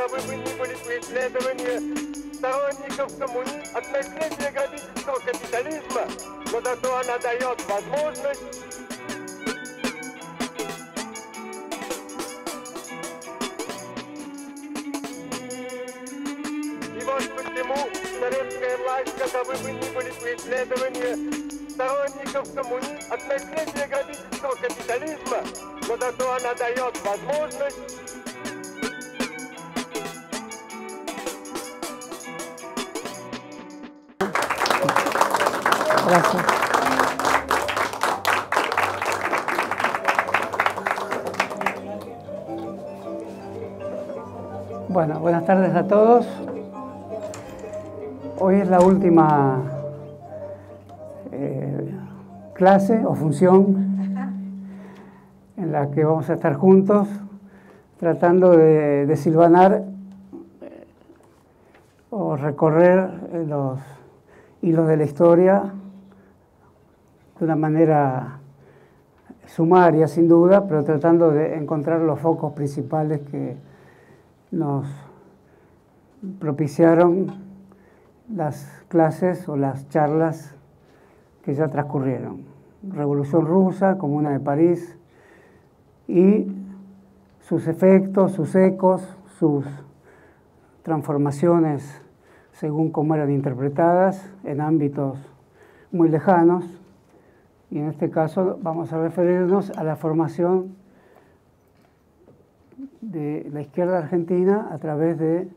каковы бы ни были преследования сторонников коммуни... от наследия грабительского капитализма, но зато она дает возможность. И вот почему советская власть, каковы бы ни были преследования сторонников коммуни... от наследия грабительского капитализма, но зато она дает tardes a todos. Hoy es la última eh, clase o función en la que vamos a estar juntos tratando de, de silvanar eh, o recorrer eh, los hilos de la historia de una manera sumaria, sin duda, pero tratando de encontrar los focos principales que nos propiciaron las clases o las charlas que ya transcurrieron. Revolución rusa, Comuna de París y sus efectos, sus ecos, sus transformaciones según cómo eran interpretadas en ámbitos muy lejanos. Y en este caso vamos a referirnos a la formación de la izquierda argentina a través de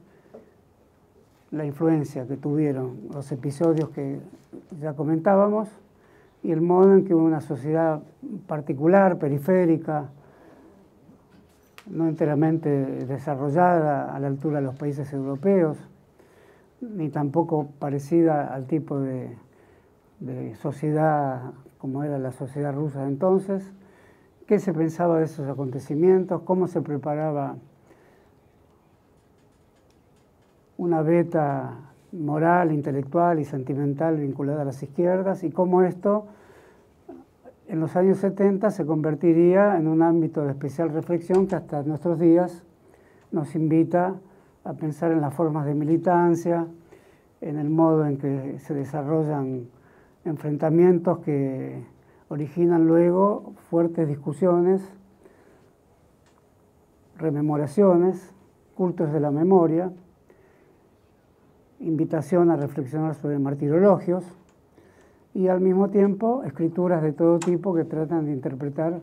la influencia que tuvieron los episodios que ya comentábamos y el modo en que una sociedad particular, periférica, no enteramente desarrollada a la altura de los países europeos, ni tampoco parecida al tipo de, de sociedad como era la sociedad rusa de entonces, qué se pensaba de esos acontecimientos, cómo se preparaba una beta moral, intelectual y sentimental vinculada a las izquierdas y cómo esto en los años 70 se convertiría en un ámbito de especial reflexión que hasta nuestros días nos invita a pensar en las formas de militancia, en el modo en que se desarrollan enfrentamientos que originan luego fuertes discusiones, rememoraciones, cultos de la memoria, invitación a reflexionar sobre martirologios y al mismo tiempo escrituras de todo tipo que tratan de interpretar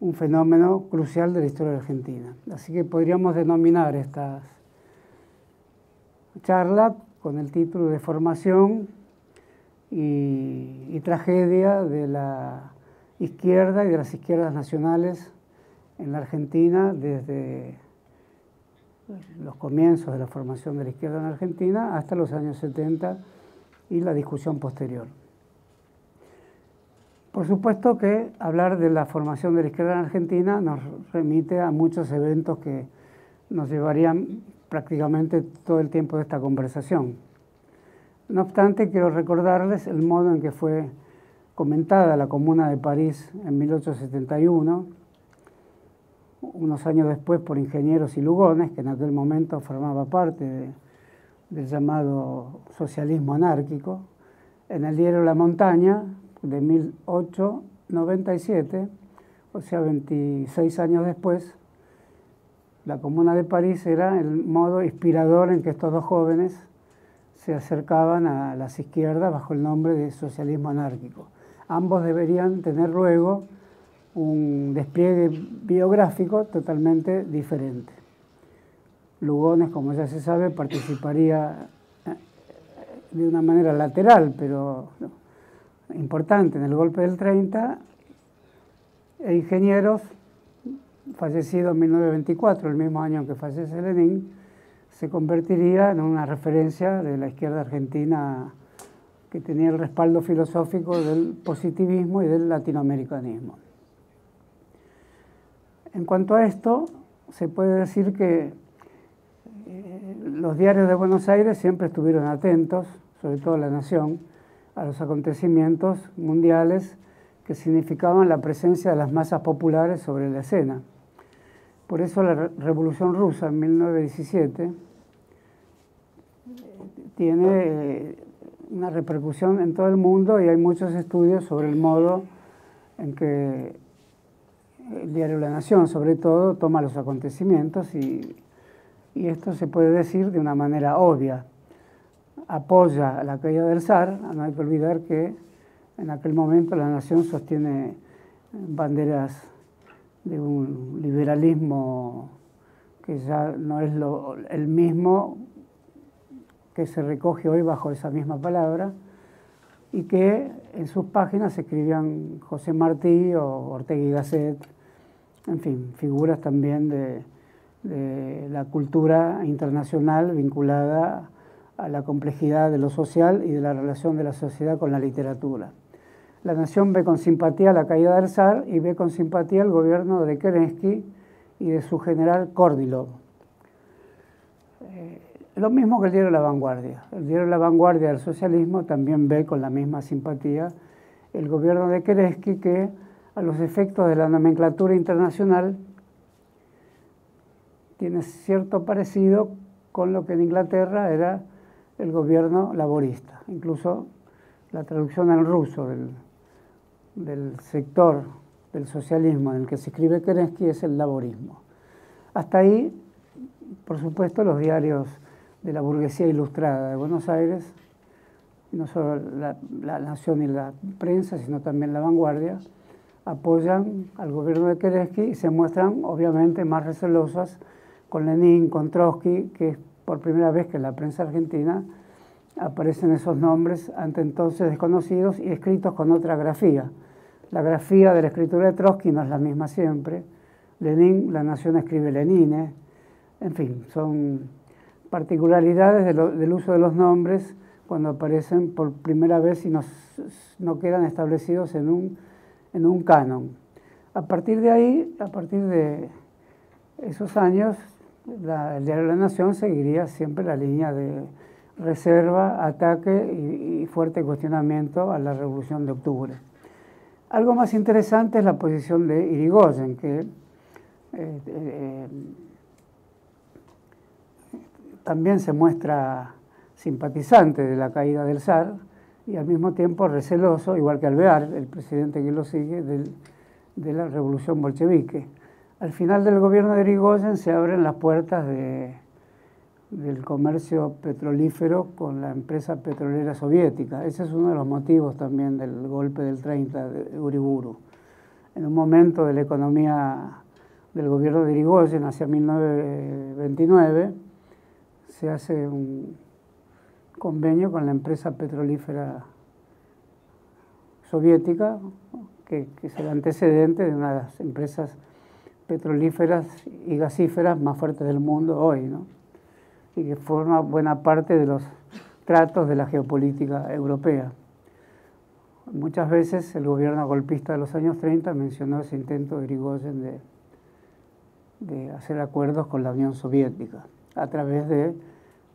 un fenómeno crucial de la historia argentina. Así que podríamos denominar esta charla con el título de Formación y, y, Tragedia de la izquierda y de las izquierdas nacionales en la Argentina desde los comienzos de la formación de la izquierda en Argentina hasta los años 70 y la discusión posterior. Por supuesto que hablar de la formación de la izquierda en Argentina nos remite a muchos eventos que nos llevarían prácticamente todo el tiempo de esta conversación. No obstante, quiero recordarles el modo en que fue comentada la Comuna de París en 1871, unos años después por ingenieros y lugones, que en aquel momento formaba parte de, del llamado socialismo anárquico, en el diario La Montaña de 1897, o sea, 26 años después, la Comuna de París era el modo inspirador en que estos dos jóvenes se acercaban a las izquierdas bajo el nombre de socialismo anárquico. Ambos deberían tener luego un despliegue biográfico totalmente diferente. Lugones, como ya se sabe, participaría eh, de una manera lateral, pero importante en el golpe del 30, e ingenieros, fallecido en 1924, el mismo año que fallece Lenin, se convertiría en una referencia de la izquierda argentina que tenía el respaldo filosófico del positivismo y del latinoamericanismo. En cuanto a esto, se puede decir que eh, los diarios de Buenos Aires siempre estuvieron atentos, sobre todo La Nación, a los acontecimientos mundiales que significaban la presencia de las masas populares sobre la escena. Por eso la Revolución Rusa en 1917 tiene eh, una repercusión en todo el mundo y hay muchos estudios sobre el modo en que el diario La Nación, sobre todo, toma los acontecimientos y, y esto se puede decir de una manera obvia. Apoya la caída del zar, no hay que olvidar que en aquel momento La Nación sostiene banderas de un liberalismo que ya no es lo, el mismo que se recoge hoy bajo esa misma palabra y que en sus páginas escribían José Martí o Ortega y Gasset, en fin, figuras también de, la cultura internacional vinculada a la complejidad de lo social y de la relación de la sociedad con la literatura. La nación ve con simpatía la caída del zar y ve con simpatía el gobierno de Kerensky y de su general Kordilov. Eh, lo mismo que el diario La Vanguardia. El diario La Vanguardia del socialismo también ve con la misma simpatía el gobierno de Kerensky que a los efectos de la nomenclatura internacional tiene cierto parecido con lo que en Inglaterra era el gobierno laborista. Incluso la traducción al ruso del, sector del socialismo en el que se escribe Kerensky es el laborismo. Hasta ahí, por supuesto, los diarios de la burguesía ilustrada de Buenos Aires, no solo la, Nación y la prensa, sino también la vanguardia, apoyan al gobierno de Kerensky y se muestran obviamente más recelosas con Lenin, con Trotsky, que es por primera vez que en la prensa argentina aparecen esos nombres ante entonces desconocidos y escritos con otra grafía. La grafía de la escritura de Trotsky no es la misma siempre. Lenin, la nación escribe Lenine. En fin, son particularidades del uso de los nombres cuando aparecen por primera vez y no quedan establecidos en un, en un canon. A partir de ahí, a partir de esos años, el diario de la Nación seguiría siempre la línea de reserva, ataque y, fuerte cuestionamiento a la Revolución de Octubre. Algo más interesante es la posición de Irigoyen, que eh, eh, también se muestra simpatizante de la caída del zar y al mismo tiempo receloso, igual que Alvear, el presidente que lo sigue, de la revolución bolchevique. Al final del gobierno de Irigoyen se abren las puertas del comercio petrolífero con la empresa petrolera soviética. Ese es uno de los motivos también del golpe del 30 de Uriburu. En un momento de la economía del gobierno de Irigoyen hacia 1929, se hace un convenio con la empresa petrolífera soviética, que, es el antecedente de una de las empresas petrolíferas y gasíferas más fuertes del mundo hoy, ¿no? y que forma buena parte de los tratos de la geopolítica europea. Muchas veces el gobierno golpista de los años 30 mencionó ese intento de Irigoyen de, de hacer acuerdos con la Unión Soviética a través de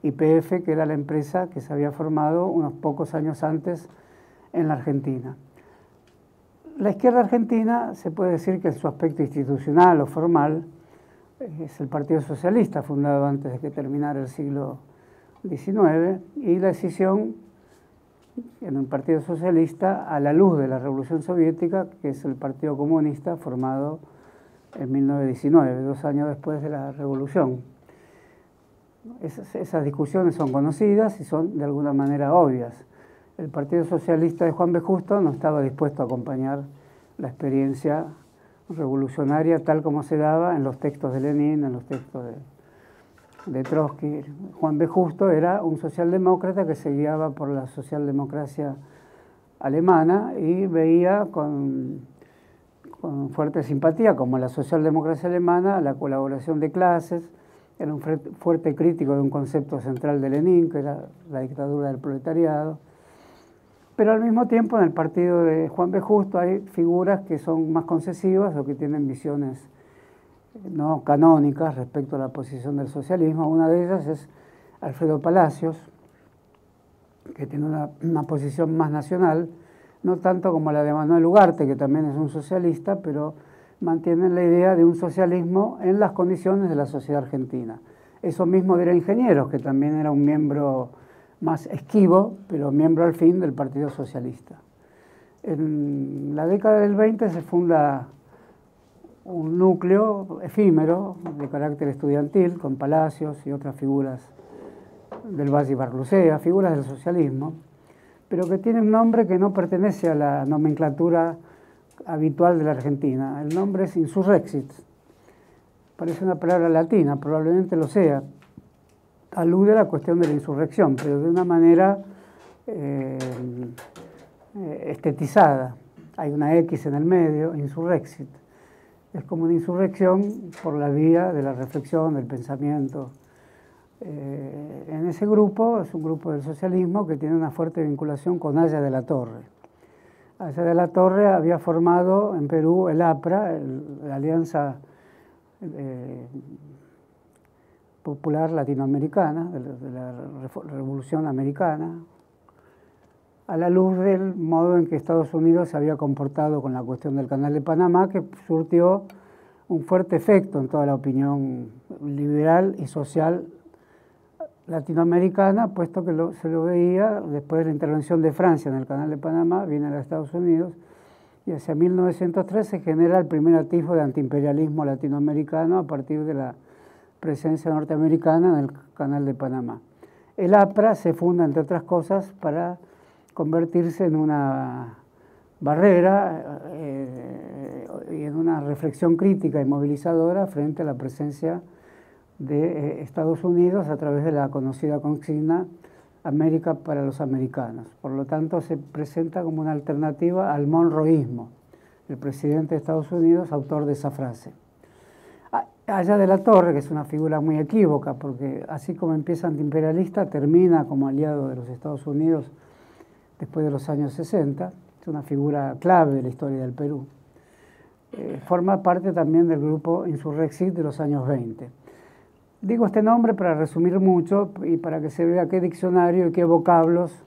IPF, que era la empresa que se había formado unos pocos años antes en la Argentina. La izquierda argentina se puede decir que en su aspecto institucional o formal es el Partido Socialista, fundado antes de que terminara el siglo XIX, y la decisión en un Partido Socialista a la luz de la Revolución Soviética, que es el Partido Comunista formado en 1919, dos años después de la Revolución. Esas, discusiones son conocidas y son de alguna manera obvias. El Partido Socialista de Juan B. Justo no estaba dispuesto a acompañar la experiencia revolucionaria tal como se daba en los textos de Lenin, en los textos de, de Trotsky. Juan B. Justo era un socialdemócrata que se guiaba por la socialdemocracia alemana y veía con, con fuerte simpatía, como la socialdemocracia alemana, la colaboración de clases, era un fuerte crítico de un concepto central de Lenin, que era la dictadura del proletariado. Pero al mismo tiempo en el partido de Juan B. Justo hay figuras que son más concesivas o que tienen visiones no canónicas respecto a la posición del socialismo. Una de ellas es Alfredo Palacios, que tiene una, una posición más nacional, no tanto como la de Manuel Ugarte, que también es un socialista, pero mantienen la idea de un socialismo en las condiciones de la sociedad argentina. Eso mismo dirá Ingenieros, que también era un miembro más esquivo, pero miembro al fin del Partido Socialista. En la década del 20 se funda un núcleo efímero de carácter estudiantil con palacios y otras figuras del Valle Barlucea, figuras del socialismo, pero que tiene un nombre que no pertenece a la nomenclatura habitual de la Argentina. El nombre es insurrexit. Parece una palabra latina, probablemente lo sea. Alude a la cuestión de la insurrección, pero de una manera eh, estetizada. Hay una X en el medio, insurrexit. Es como una insurrección por la vía de la reflexión, del pensamiento. Eh, en ese grupo, es un grupo del socialismo que tiene una fuerte vinculación con Aya de la Torre. Aya de la Torre había formado en Perú el APRA, la Alianza eh, Popular Latinoamericana, de la Revolución Americana, a la luz del modo en que Estados Unidos se había comportado con la cuestión del Canal de Panamá, que surtió un fuerte efecto en toda la opinión liberal y social latinoamericana, puesto que se lo veía después de la intervención de Francia en el Canal de Panamá, viene a Estados Unidos, y hacia 1903 se genera el primer atisbo de antiimperialismo latinoamericano a partir de la presencia norteamericana en el Canal de Panamá. El APRA se funda, entre otras cosas, para convertirse en una barrera eh, y en una reflexión crítica y movilizadora frente a la presencia de eh, Estados Unidos a través de la conocida consigna América para los americanos. Por lo tanto, se presenta como una alternativa al monroísmo, el presidente de Estados Unidos, autor de esa frase. Allá de la Torre, que es una figura muy equívoca, porque así como empieza antiimperialista, termina como aliado de los Estados Unidos después de los años 60, es una figura clave de la historia del Perú. Eh, forma parte también del grupo Insurrexit de los años 20. Digo este nombre para resumir mucho y para que se vea qué diccionario y qué vocablos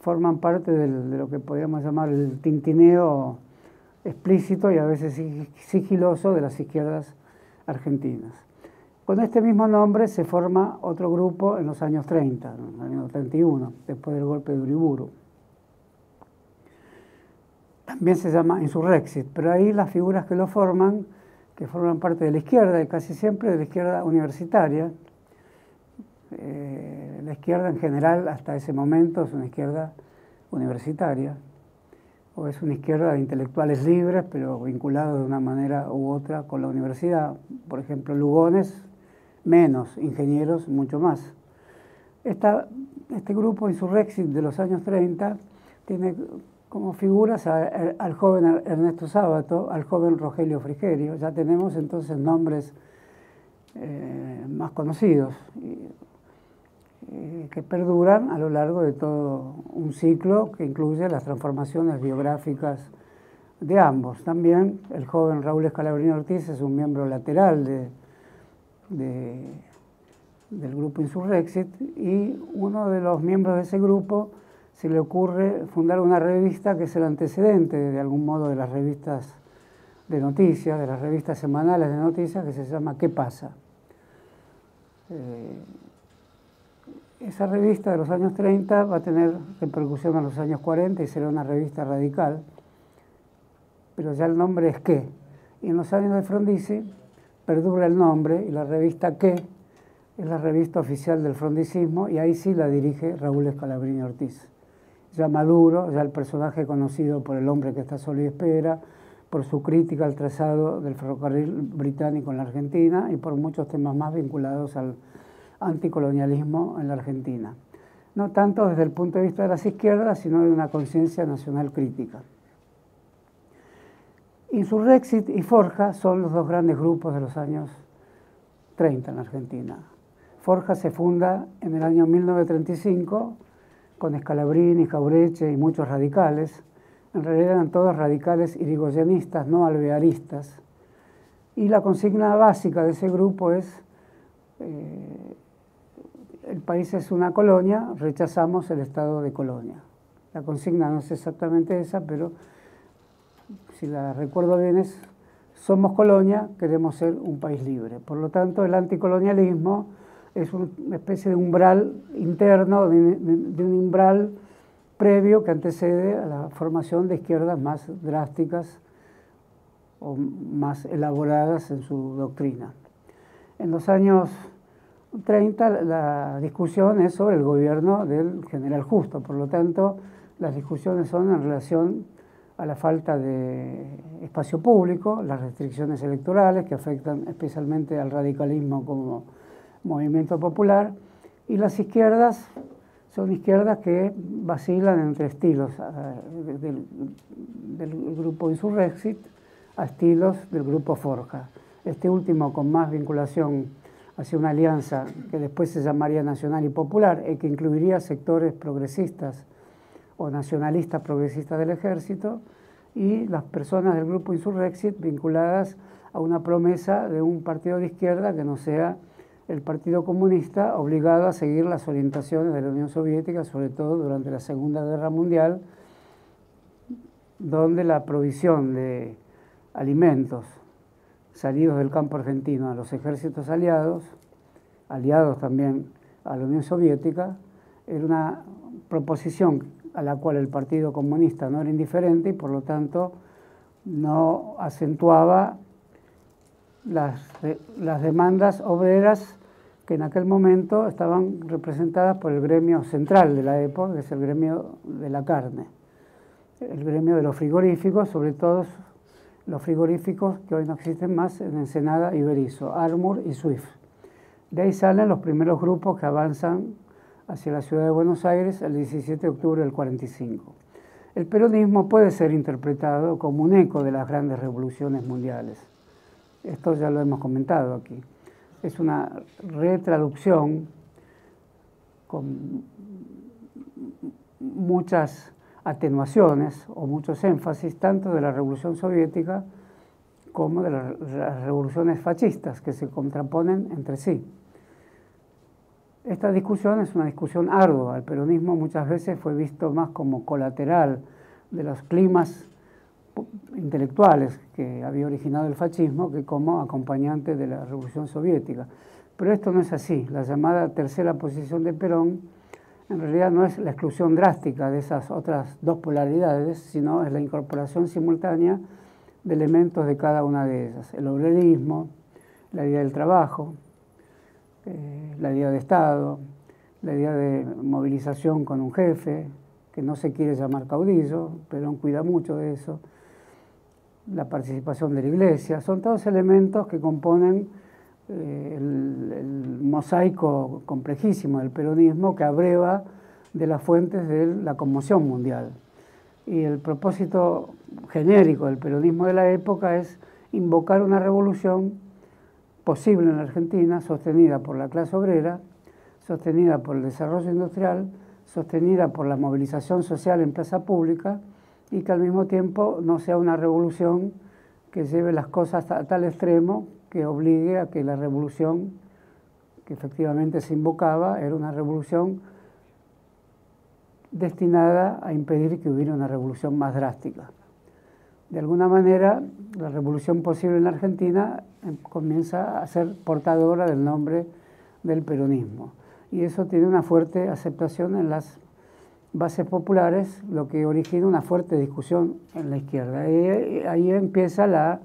forman parte de lo que podríamos llamar el tintineo explícito y a veces sigiloso de las izquierdas argentinas. Con este mismo nombre se forma otro grupo en los años 30, en los años 31, después del golpe de Uriburu. También se llama Insurrexit, pero ahí las figuras que lo forman que forman parte de la izquierda y casi siempre de la izquierda universitaria. Eh, la izquierda en general hasta ese momento es una izquierda universitaria o es una izquierda de intelectuales libres pero vinculados de una manera u otra con la universidad. Por ejemplo, Lugones menos, ingenieros mucho más. este grupo Insurrexit de los años 30 tiene como figuras al joven Ernesto Sábato, al joven Rogelio Frigerio. Ya tenemos entonces nombres eh, más conocidos que perduran a lo largo de todo un ciclo que incluye las transformaciones biográficas de ambos. También el joven Raúl Escalabrini Ortiz es un miembro lateral del grupo Insurrexit y uno de los miembros de ese grupo se le ocurre fundar una revista que es el antecedente de algún modo de las revistas de noticias, de las revistas semanales de noticias, que se llama ¿Qué pasa? Eh, esa revista de los años 30 va a tener repercusión en los años 40 y será una revista radical, pero ya el nombre es ¿Qué? Y en los años de Frondizi perdura el nombre y la revista ¿Qué? es la revista oficial del frondicismo y ahí sí la dirige Raúl Escalabrini Ortiz ya maduro, ya el personaje conocido por el hombre que está solo y espera, por su crítica al trazado del ferrocarril británico en la Argentina y por muchos temas más vinculados al anticolonialismo en la Argentina. No tanto desde el punto de vista de las izquierdas, sino de una conciencia nacional crítica. Insurrexit y Forja son los dos grandes grupos de los años 30 en la Argentina. Forja se funda en el año 1935 con Escalabrini, Jaureche y muchos radicales. En realidad eran todos radicales irigoyenistas, no alvearistas. Y la consigna básica de ese grupo es, eh, el país es una colonia, rechazamos el estado de colonia. La consigna no es exactamente esa, pero si la recuerdo bien es, somos colonia, queremos ser un país libre. Por lo tanto, el anticolonialismo es una especie de umbral interno, de, un umbral previo que antecede a la formación de izquierdas más drásticas o más elaboradas en su doctrina. En los años 30 la discusión es sobre el gobierno del general Justo, por lo tanto las discusiones son en relación a la falta de espacio público, las restricciones electorales que afectan especialmente al radicalismo como movimiento popular, y las izquierdas son izquierdas que vacilan entre estilos eh, del, del, grupo Insurrexit a estilos del grupo Forja. Este último con más vinculación hacia una alianza que después se llamaría nacional y popular y que incluiría sectores progresistas o nacionalistas progresistas del ejército y las personas del grupo Insurrexit vinculadas a una promesa de un partido de izquierda que no sea el Partido Comunista obligado a seguir las orientaciones de la Unión Soviética, sobre todo durante la Segunda Guerra Mundial, donde la provisión de alimentos salidos del campo argentino a los ejércitos aliados, aliados también a la Unión Soviética, era una proposición a la cual el Partido Comunista no era indiferente y por lo tanto no acentuaba las, las demandas obreras que en aquel momento estaban representadas por el gremio central de la época, que es el gremio de la carne, el gremio de los frigoríficos, sobre todo los frigoríficos que hoy no existen más en Ensenada y Berizo, Armour y Swift. De ahí salen los primeros grupos que avanzan hacia la ciudad de Buenos Aires el 17 de octubre del 45. El peronismo puede ser interpretado como un eco de las grandes revoluciones mundiales. Esto ya lo hemos comentado aquí es una retraducción con muchas atenuaciones o muchos énfasis tanto de la Revolución Soviética como de las revoluciones fascistas que se contraponen entre sí. Esta discusión es una discusión ardua. El peronismo muchas veces fue visto más como colateral de los climas intelectuales que había originado el fascismo que como acompañante de la Revolución Soviética. Pero esto no es así. La llamada tercera posición de Perón en realidad no es la exclusión drástica de esas otras dos polaridades, sino es la incorporación simultánea de elementos de cada una de ellas. El obrerismo, la idea del trabajo, eh, la idea de Estado, la idea de movilización con un jefe, que no se quiere llamar caudillo, Perón cuida mucho de eso, la participación de la iglesia, son todos elementos que componen eh, el, mosaico complejísimo del peronismo que abreva de las fuentes de la conmoción mundial. Y el propósito genérico del peronismo de la época es invocar una revolución posible en la Argentina, sostenida por la clase obrera, sostenida por el desarrollo industrial, sostenida por la movilización social en plaza pública, y que al mismo tiempo no sea una revolución que lleve las cosas a tal extremo que obligue a que la revolución que efectivamente se invocaba era una revolución destinada a impedir que hubiera una revolución más drástica. De alguna manera, la revolución posible en la Argentina em, comienza a ser portadora del nombre del peronismo. Y eso tiene una fuerte aceptación en las bases populares, lo que origina una fuerte discusión en la izquierda. Y ahí empieza la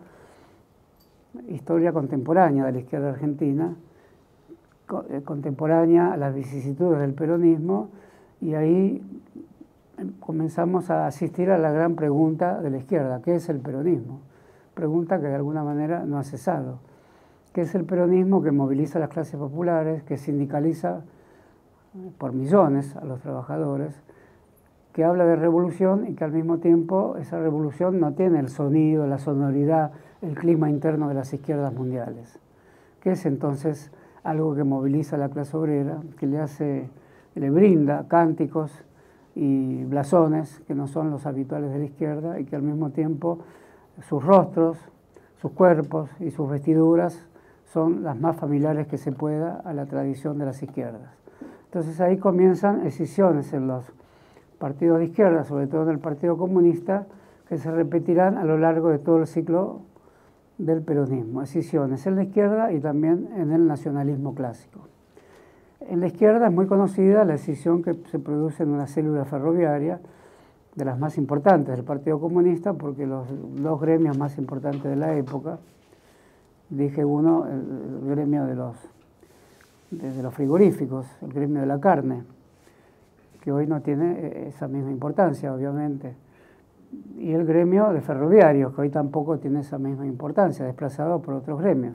historia contemporánea de la izquierda argentina, eh, contemporánea a las vicisitudes del peronismo, y ahí comenzamos a asistir a la gran pregunta de la izquierda, ¿qué es el peronismo? Pregunta que de alguna manera no ha cesado. ¿Qué es el peronismo que moviliza a las clases populares, que sindicaliza por millones a los trabajadores, que habla de revolución y que al mismo tiempo esa revolución no tiene el sonido, la sonoridad, el clima interno de las izquierdas mundiales, que es entonces algo que moviliza a la clase obrera, que le hace, le brinda cánticos y blasones que no son los habituales de la izquierda y que al mismo tiempo sus rostros, sus cuerpos y sus vestiduras son las más familiares que se pueda a la tradición de las izquierdas. Entonces ahí comienzan escisiones en los partidos de izquierda, sobre todo en el Partido Comunista, que se repetirán a lo largo de todo el ciclo del peronismo, escisiones en la izquierda y también en el nacionalismo clásico. En la izquierda es muy conocida la escisión que se produce en una célula ferroviaria, de las más importantes del Partido Comunista, porque los dos gremios más importantes de la época, dije uno, el, gremio de los, de los frigoríficos, el gremio de la carne, que hoy no tiene eh, esa misma importancia, obviamente, y el gremio de ferroviarios, que hoy tampoco tiene esa misma importancia, desplazado por otros gremios.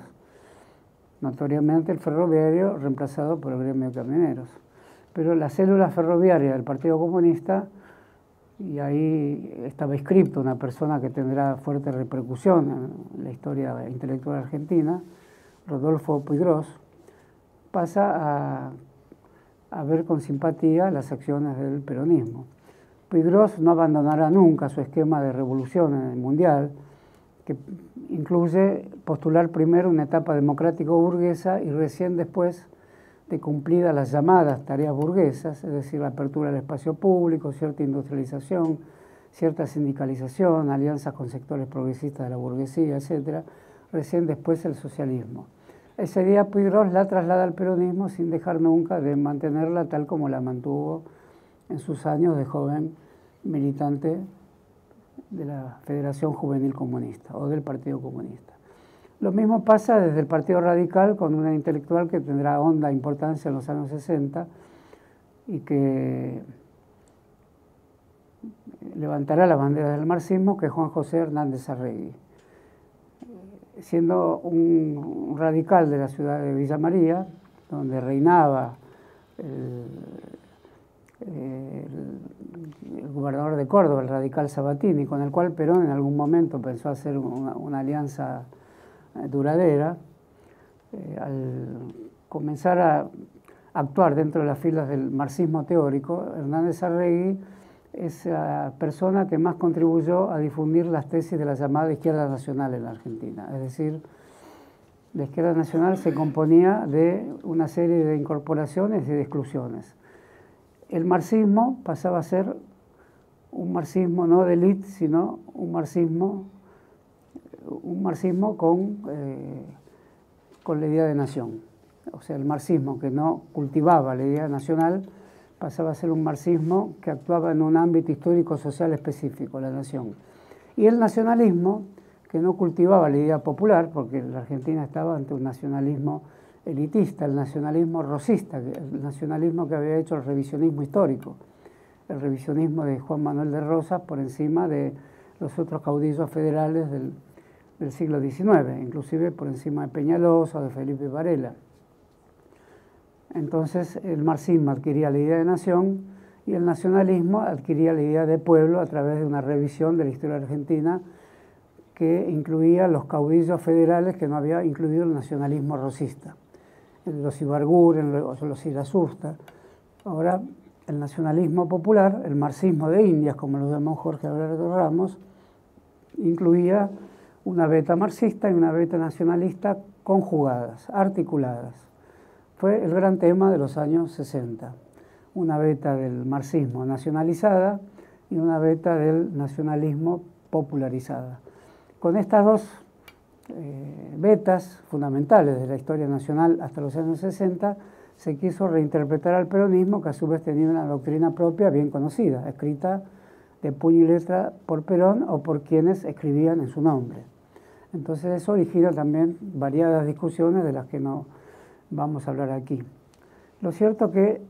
Notoriamente el ferroviario reemplazado por el gremio de camioneros. Pero la célula ferroviaria del Partido Comunista, y ahí estaba escrito una persona que tendrá fuerte repercusión en la historia intelectual argentina, Rodolfo Puigros, pasa a, a ver con simpatía las acciones del peronismo. Puigros no abandonará nunca su esquema de revolución en el mundial, que incluye postular primero una etapa democrático-burguesa y recién después de cumplidas las llamadas tareas burguesas, es decir, la apertura del espacio público, cierta industrialización, cierta sindicalización, alianzas con sectores progresistas de la burguesía, etc., recién después el socialismo. Ese día Puigros la traslada al peronismo sin dejar nunca de mantenerla tal como la mantuvo en sus años de joven militante de la Federación Juvenil Comunista o del Partido Comunista. Lo mismo pasa desde el Partido Radical con una intelectual que tendrá honda importancia en los años 60 y que levantará la bandera del marxismo, que es Juan José Hernández Arregui. Siendo un radical de la ciudad de Villa María, donde reinaba el, gobernador de Córdoba, el radical Sabatini, con el cual Perón en algún momento pensó hacer una, alianza eh, duradera, eh, al comenzar a actuar dentro de las filas del marxismo teórico, Hernández Arregui es la persona que más contribuyó a difundir las tesis de la llamada izquierda nacional en la Argentina. Es decir, la izquierda nacional se componía de una serie de incorporaciones y de exclusiones el marxismo pasaba a ser un marxismo no de élite, sino un marxismo, un marxismo con, eh, con la idea de nación. O sea, el marxismo que no cultivaba la idea nacional pasaba a ser un marxismo que actuaba en un ámbito histórico-social específico, la nación. Y el nacionalismo, que no cultivaba la idea popular, porque la Argentina estaba ante un nacionalismo elitista, el nacionalismo rosista, el nacionalismo que había hecho el revisionismo histórico, el revisionismo de Juan Manuel de Rosas por encima de los otros caudillos federales del, siglo XIX, inclusive por encima de Peñalosa de Felipe Varela. Entonces el marxismo adquiría la idea de nación y el nacionalismo adquiría la idea de pueblo a través de una revisión de la historia argentina que incluía los caudillos federales que no había incluido el nacionalismo rosista los Ibarguren, los, Irasusta. Ahora, el nacionalismo popular, el marxismo de Indias, como lo llamó Jorge Alberto Ramos, incluía una beta marxista y una beta nacionalista conjugadas, articuladas. Fue el gran tema de los años 60. Una beta del marxismo nacionalizada y una beta del nacionalismo popularizada. Con estas dos eh, vetas fundamentales de la historia nacional hasta los años 60, se quiso reinterpretar al peronismo, que a su vez tenía una doctrina propia bien conocida, escrita de puño y letra por Perón o por quienes escribían en su nombre. Entonces eso origina también variadas discusiones de las que no vamos a hablar aquí. Lo cierto que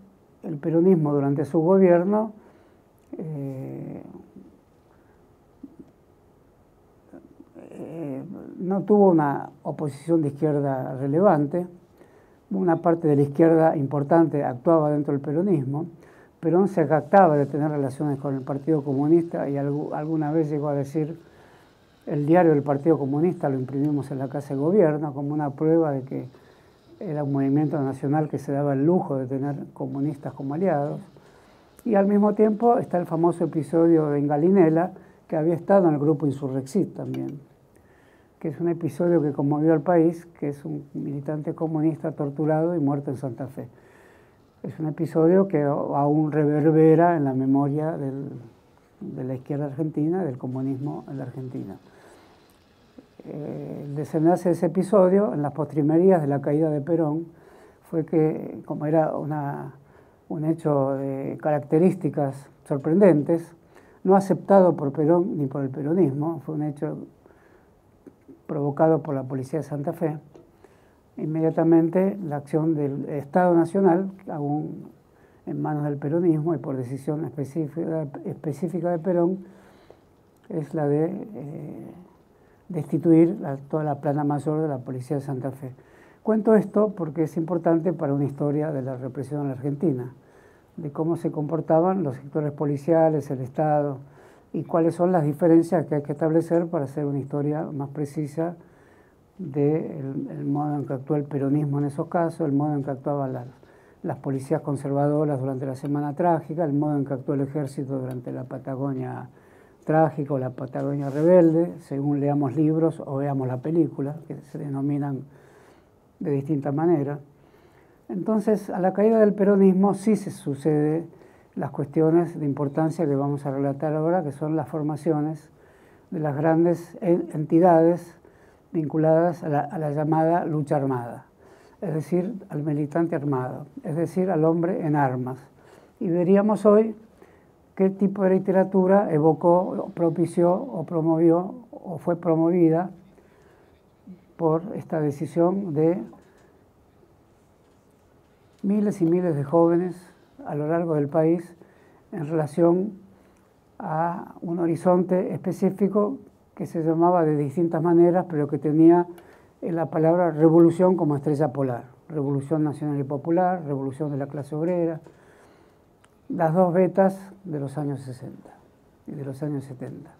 el peronismo durante su gobierno eh, no tuvo una oposición de izquierda relevante, una parte de la izquierda importante actuaba dentro del peronismo, Perón se jactaba de tener relaciones con el Partido Comunista y alguna vez llegó a decir, el diario del Partido Comunista lo imprimimos en la Casa de Gobierno como una prueba de que era un movimiento nacional que se daba el lujo de tener comunistas como aliados. Y al mismo tiempo está el famoso episodio de Galinela, que había estado en el grupo Insurrexit también que es un episodio que conmovió al país, que es un militante comunista torturado y muerto en Santa Fe. Es un episodio que aún reverbera en la memoria de la izquierda argentina, del comunismo en la Argentina. Eh, el desenlace de ese episodio, en las postrimerías de la caída de Perón, fue que, como era una, un hecho de características sorprendentes, no aceptado por Perón ni por el peronismo, fue un hecho provocado por la Policía de Santa Fe, inmediatamente la acción del Estado Nacional, aún en manos del peronismo y por decisión específica, específica de Perón, es la de eh, destituir toda la plana mayor de la Policía de Santa Fe. Cuento esto porque es importante para una historia de la represión en la Argentina, de cómo se comportaban los sectores policiales, el Estado, y cuáles son las diferencias que hay que establecer para hacer una historia más precisa del modo en que actuó el peronismo en esos casos, el modo en que actuaban las policías conservadoras durante la Semana Trágica, el modo en que actuó el ejército durante la Patagonia Trágica o la Patagonia Rebelde, según leamos libros o veamos la película, que se denominan de distinta manera. Entonces, a la caída del peronismo sí se sucede las cuestiones de importancia que vamos a relatar ahora, que son las formaciones de las grandes entidades vinculadas a la, llamada lucha armada, es decir, al militante armado, es decir, al hombre en armas. Y veríamos hoy qué tipo de literatura evocó, propició o promovió o fue promovida por esta decisión de miles y miles de jóvenes a lo largo del país en relación a un horizonte específico que se llamaba de distintas maneras, pero que tenía la palabra revolución como estrella polar. Revolución nacional y popular, revolución de la clase obrera, las dos vetas de los años 60 y de los años 70.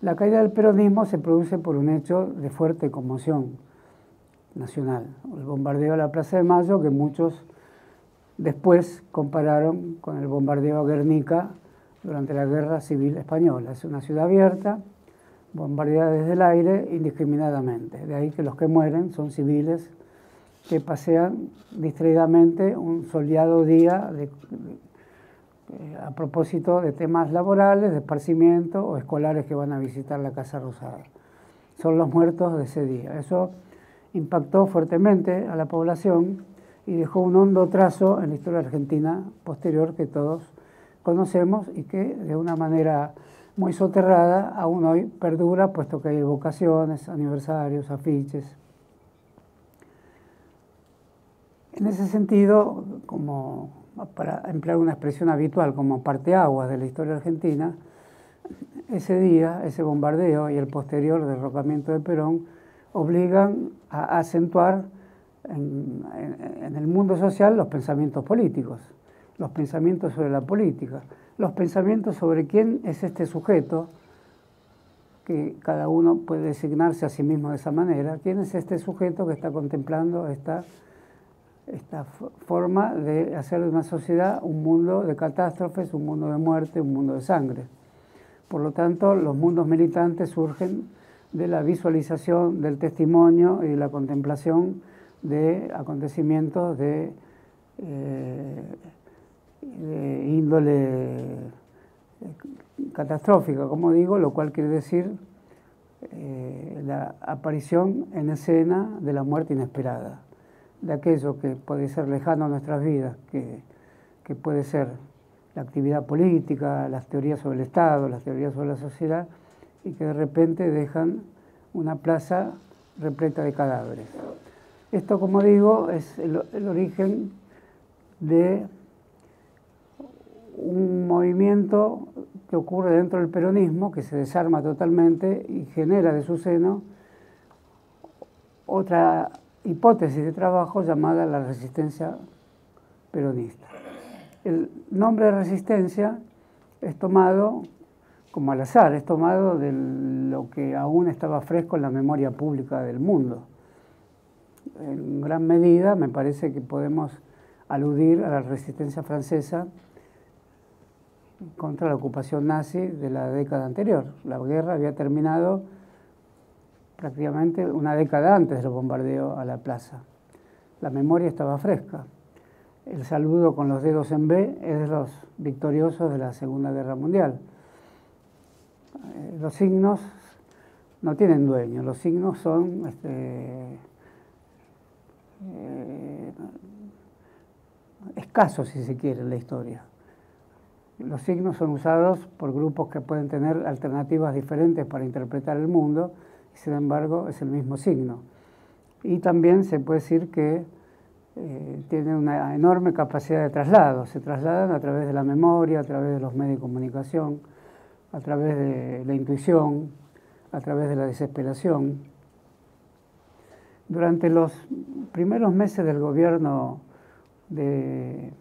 La caída del peronismo se produce por un hecho de fuerte conmoción nacional, el bombardeo a la Plaza de Mayo que muchos después compararon con el bombardeo a Guernica durante la Guerra Civil Española. Es una ciudad abierta, bombardeada desde el aire indiscriminadamente. De ahí que los que mueren son civiles que pasean distraídamente un soleado día a propósito de temas laborales, de esparcimiento o escolares que van a visitar la Casa Rosada. Son los muertos de ese día. Eso impactó fuertemente a la población y dejó un hondo trazo en la historia argentina posterior que todos conocemos y que de una manera muy soterrada, aún hoy perdura, puesto que hay evocaciones, aniversarios, afiches. En ese sentido, como para emplear una expresión habitual como parteaguas de la historia argentina, ese día, ese bombardeo y el posterior derrocamiento de Perón obligan a acentuar en, en el mundo social los pensamientos políticos, los pensamientos sobre la política los pensamientos sobre quién es este sujeto, que cada uno puede designarse a sí mismo de esa manera, quién es este sujeto que está contemplando esta, esta forma de hacer de una sociedad un mundo de catástrofes, un mundo de muerte, un mundo de sangre. Por lo tanto, los mundos militantes surgen de la visualización del testimonio y de la contemplación de acontecimientos de eh, índole eh, catastrófica, como digo, lo cual quiere decir eh, la aparición en escena de la muerte inesperada, de aquello que puede ser lejano a nuestras vidas, que, que puede ser la actividad política, las teorías sobre el Estado, las teorías sobre la sociedad, y que de repente dejan una plaza repleta de cadáveres. Esto, como digo, es el origen de un movimiento que ocurre dentro del peronismo, que se desarma totalmente y genera de su seno otra hipótesis de trabajo llamada la resistencia peronista. El nombre de resistencia es tomado como al azar, es tomado de lo que aún estaba fresco en la memoria pública del mundo. En gran medida me parece que podemos aludir a la resistencia francesa contra la ocupación nazi de la década anterior. La guerra había terminado prácticamente una década antes del bombardeo a la plaza. La memoria estaba fresca. El saludo con los dedos en B es de los victoriosos de la Segunda Guerra Mundial. Eh, los signos no tienen dueño, los signos son este, eh, escasos, si se quiere, en la historia. Los signos son usados por grupos que pueden tener alternativas diferentes para interpretar el mundo, sin embargo es el mismo signo. Y también se puede decir que eh, tiene una enorme capacidad de traslado, se trasladan a través de la memoria, a través de los medios de comunicación, a través de la intuición, a través de la desesperación. Durante los primeros meses del gobierno de,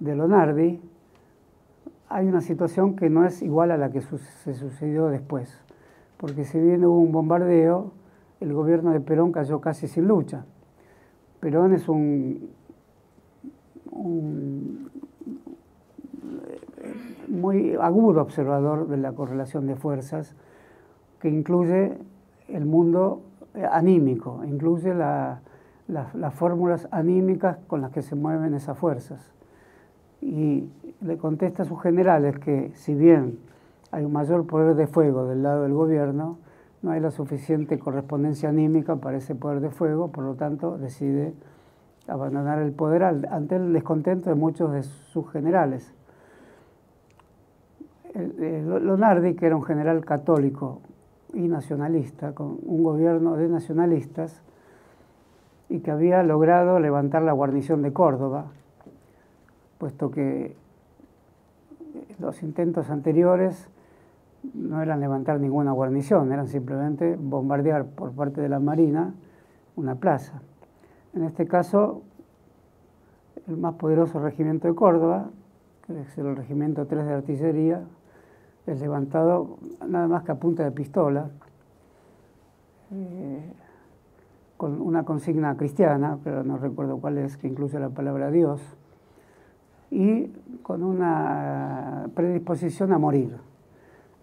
de Lonardi, hay una situación que no es igual a la que se sucedió después, porque si bien hubo un bombardeo, el gobierno de Perón cayó casi sin lucha. Perón es un, muy agudo observador de la correlación de fuerzas que incluye el mundo anímico, incluye las fórmulas anímicas con las que se mueven esas fuerzas. Y le contesta a sus generales que si bien hay un mayor poder de fuego del lado del gobierno, no hay la suficiente correspondencia anímica para ese poder de fuego, por lo tanto decide abandonar el poder ante el descontento de muchos de sus generales. Lonardi, que era un general católico y nacionalista, con un gobierno de nacionalistas, y que había logrado levantar la guarnición de Córdoba, puesto que los intentos anteriores no eran levantar ninguna guarnición, eran simplemente bombardear por parte de la Marina una plaza. En este caso, el más poderoso regimiento de Córdoba, que es el regimiento 3 de artillería, es levantado nada más que a punta de pistola, eh, con una consigna cristiana, pero no recuerdo cuál es, que incluye la palabra Dios, y con una predisposición a morir.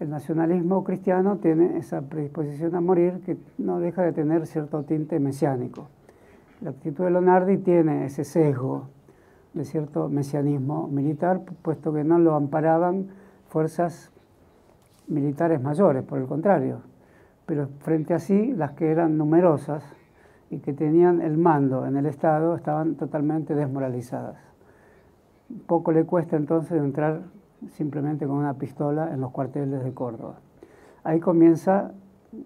El nacionalismo cristiano tiene esa predisposición a morir que no deja de tener cierto tinte mesiánico. La actitud de Leonardi tiene ese sesgo de cierto mesianismo militar, puesto que no lo amparaban fuerzas militares mayores, por el contrario. Pero frente a sí, las que eran numerosas y que tenían el mando en el Estado estaban totalmente desmoralizadas. Poco le cuesta entonces entrar simplemente con una pistola en los cuarteles de Córdoba. Ahí comienza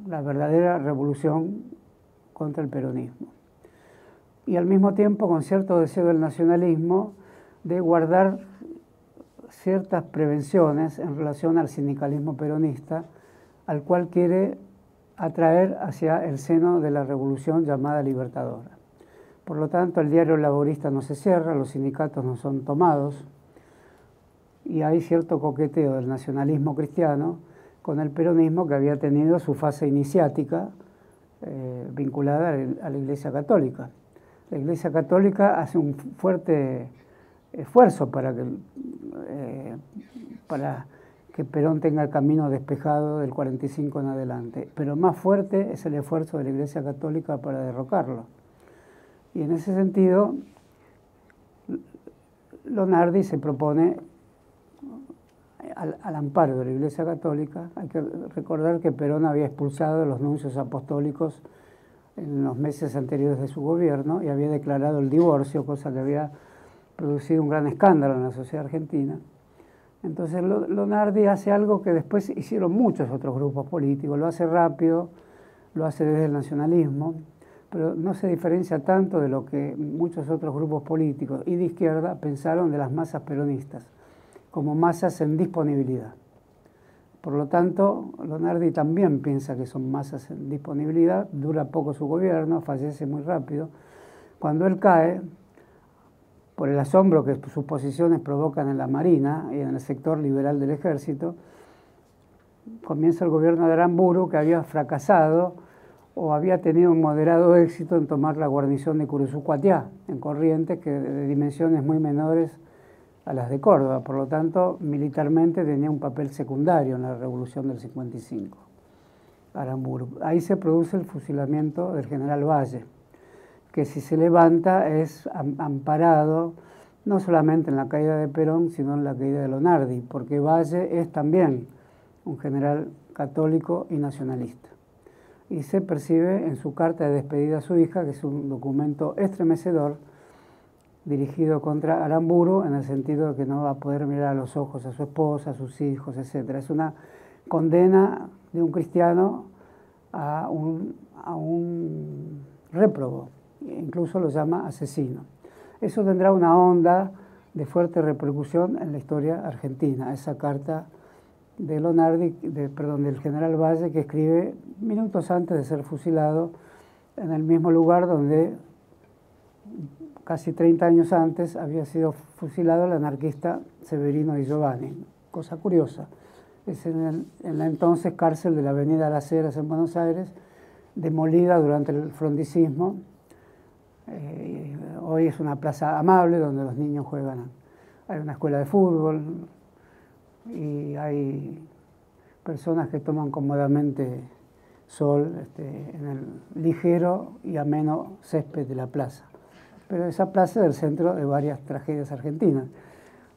la verdadera revolución contra el peronismo. Y al mismo tiempo con cierto deseo del nacionalismo de guardar ciertas prevenciones en relación al sindicalismo peronista, al cual quiere atraer hacia el seno de la revolución llamada libertadora. Por lo tanto, el diario laborista no se cierra, los sindicatos no son tomados, y hay cierto coqueteo del nacionalismo cristiano con el peronismo que había tenido su fase iniciática eh, vinculada a la Iglesia Católica. La Iglesia Católica hace un fuerte esfuerzo para que, eh, para que Perón tenga el camino despejado del 45 en adelante, pero más fuerte es el esfuerzo de la Iglesia Católica para derrocarlo. Y en ese sentido, Lonardi se propone al, amparo de la Iglesia Católica. Hay que recordar que Perón había expulsado los nuncios apostólicos en los meses anteriores de su gobierno y había declarado el divorcio, cosa que había producido un gran escándalo en la sociedad argentina. Entonces Lonardi hace algo que después hicieron muchos otros grupos políticos, lo hace rápido, lo hace desde el nacionalismo, pero no se diferencia tanto de lo que muchos otros grupos políticos y de izquierda pensaron de las masas peronistas como masas en disponibilidad. Por lo tanto, Lonardi también piensa que son masas en disponibilidad, dura poco su gobierno, fallece muy rápido. Cuando él cae, por el asombro que sus posiciones provocan en la Marina y en el sector liberal del ejército, comienza el gobierno de Aramburu, que había fracasado o había tenido un moderado éxito en tomar la guarnición de Curuzucuatiá, en Corrientes, que de dimensiones muy menores a las de Córdoba, por lo tanto, militarmente tenía un papel secundario en la revolución del 55. Aramburu. Ahí se produce el fusilamiento del general Valle, que si se levanta es amparado no solamente en la caída de Perón, sino en la caída de Lonardi, porque Valle es también un general católico y nacionalista. Y se percibe en su carta de despedida a su hija, que es un documento estremecedor, dirigido contra Aramburu, en el sentido de que no va a poder mirar a los ojos a su esposa, a sus hijos, etc. Es una condena de un cristiano a un, a un réprobo, incluso lo llama asesino. Eso tendrá una onda de fuerte repercusión en la historia argentina, esa carta de Lonardi, perdón, del general Valle, que escribe minutos antes de ser fusilado en el mismo lugar donde casi 30 años antes había sido fusilado el anarquista Severino Di Giovanni. Cosa curiosa, es en, la entonces cárcel de la Avenida Las Heras en Buenos Aires, demolida durante el frondicismo. Eh, hoy es una plaza amable donde los niños juegan. Hay una escuela de fútbol y hay personas que toman cómodamente sol este, en el ligero y ameno césped de la plaza pero esa plaza es el centro de varias tragedias argentinas.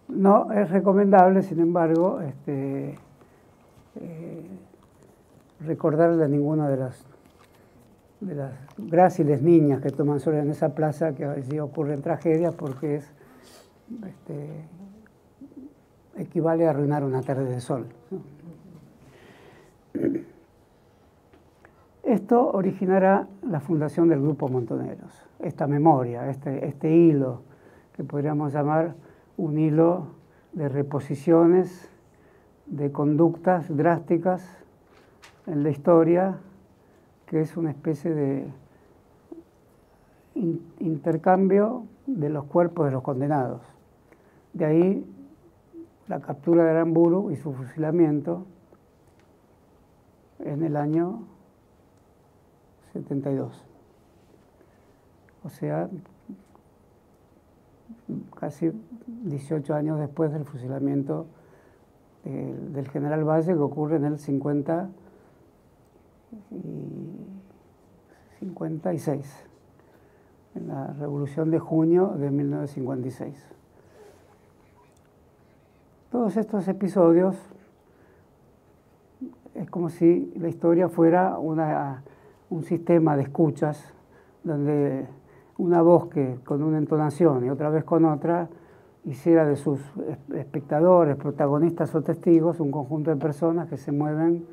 No es recomendable, sin embargo, este, eh, recordarle a ninguna de las, de las gráciles niñas que toman sol en esa plaza que allí ocurren tragedias porque es, este, equivale a arruinar una tarde de sol. Esto originará la fundación del Grupo Montoneros, esta memoria, este, este hilo, que podríamos llamar un hilo de reposiciones, de conductas drásticas en la historia, que es una especie de intercambio de los cuerpos de los condenados. De ahí la captura de Aramburu y su fusilamiento en el año 72. O sea, casi 18 años después del fusilamiento del general Valle que ocurre en el 50 y 56, en la revolución de junio de 1956. Todos estos episodios es como si la historia fuera una un sistema de escuchas donde una voz que con una entonación y otra vez con otra hiciera de sus espectadores, protagonistas o testigos un conjunto de personas que se mueven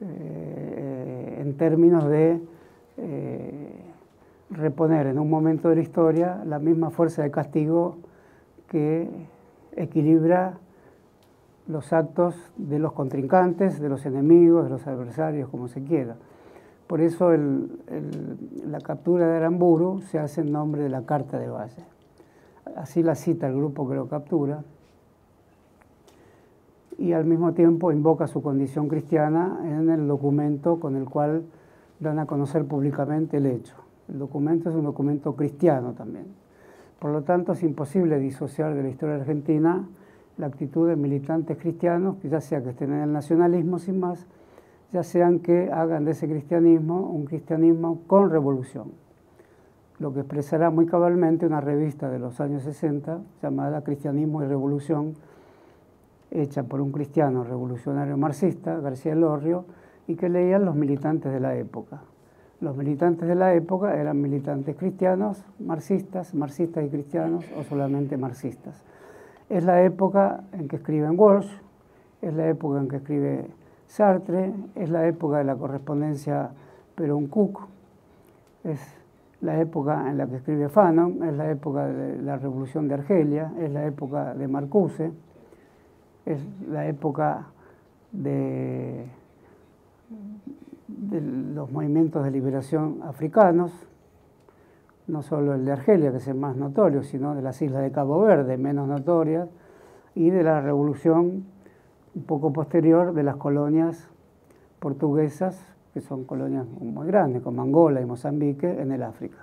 eh, en términos de eh, reponer en un momento de la historia la misma fuerza de castigo que equilibra los actos de los contrincantes, de los enemigos, de los adversarios, como se quiera. Por eso la captura de Aramburu se hace en nombre de la Carta de Valle. Así la cita el grupo que lo captura y al mismo tiempo invoca su condición cristiana en el documento con el cual dan a conocer públicamente el hecho. El documento es un documento cristiano también. Por lo tanto, es imposible disociar de la historia argentina la actitud de militantes cristianos, ya sea que estén en el nacionalismo sin más, ya sean que hagan de ese cristianismo un cristianismo con revolución, lo que expresará muy cabalmente una revista de los años 60 llamada Cristianismo y Revolución, hecha por un cristiano revolucionario marxista, García Lorrio, y que leían los militantes de la época. Los militantes de la época eran militantes cristianos, marxistas, marxistas y cristianos o solamente marxistas. Es la época en que escriben Walsh, es la época en que escribe Sartre, es la época de la correspondencia Perón-Cook, es la época en la que escribe Fanon, es la época de la revolución de Argelia, es la época de Marcuse, es la época de, de los movimientos de liberación africanos, no solo el de Argelia, que es el más notorio, sino de las islas de Cabo Verde, menos notorias, y de la revolución un poco posterior de las colonias portuguesas, que son colonias muy grandes, como Angola y Mozambique, en el África,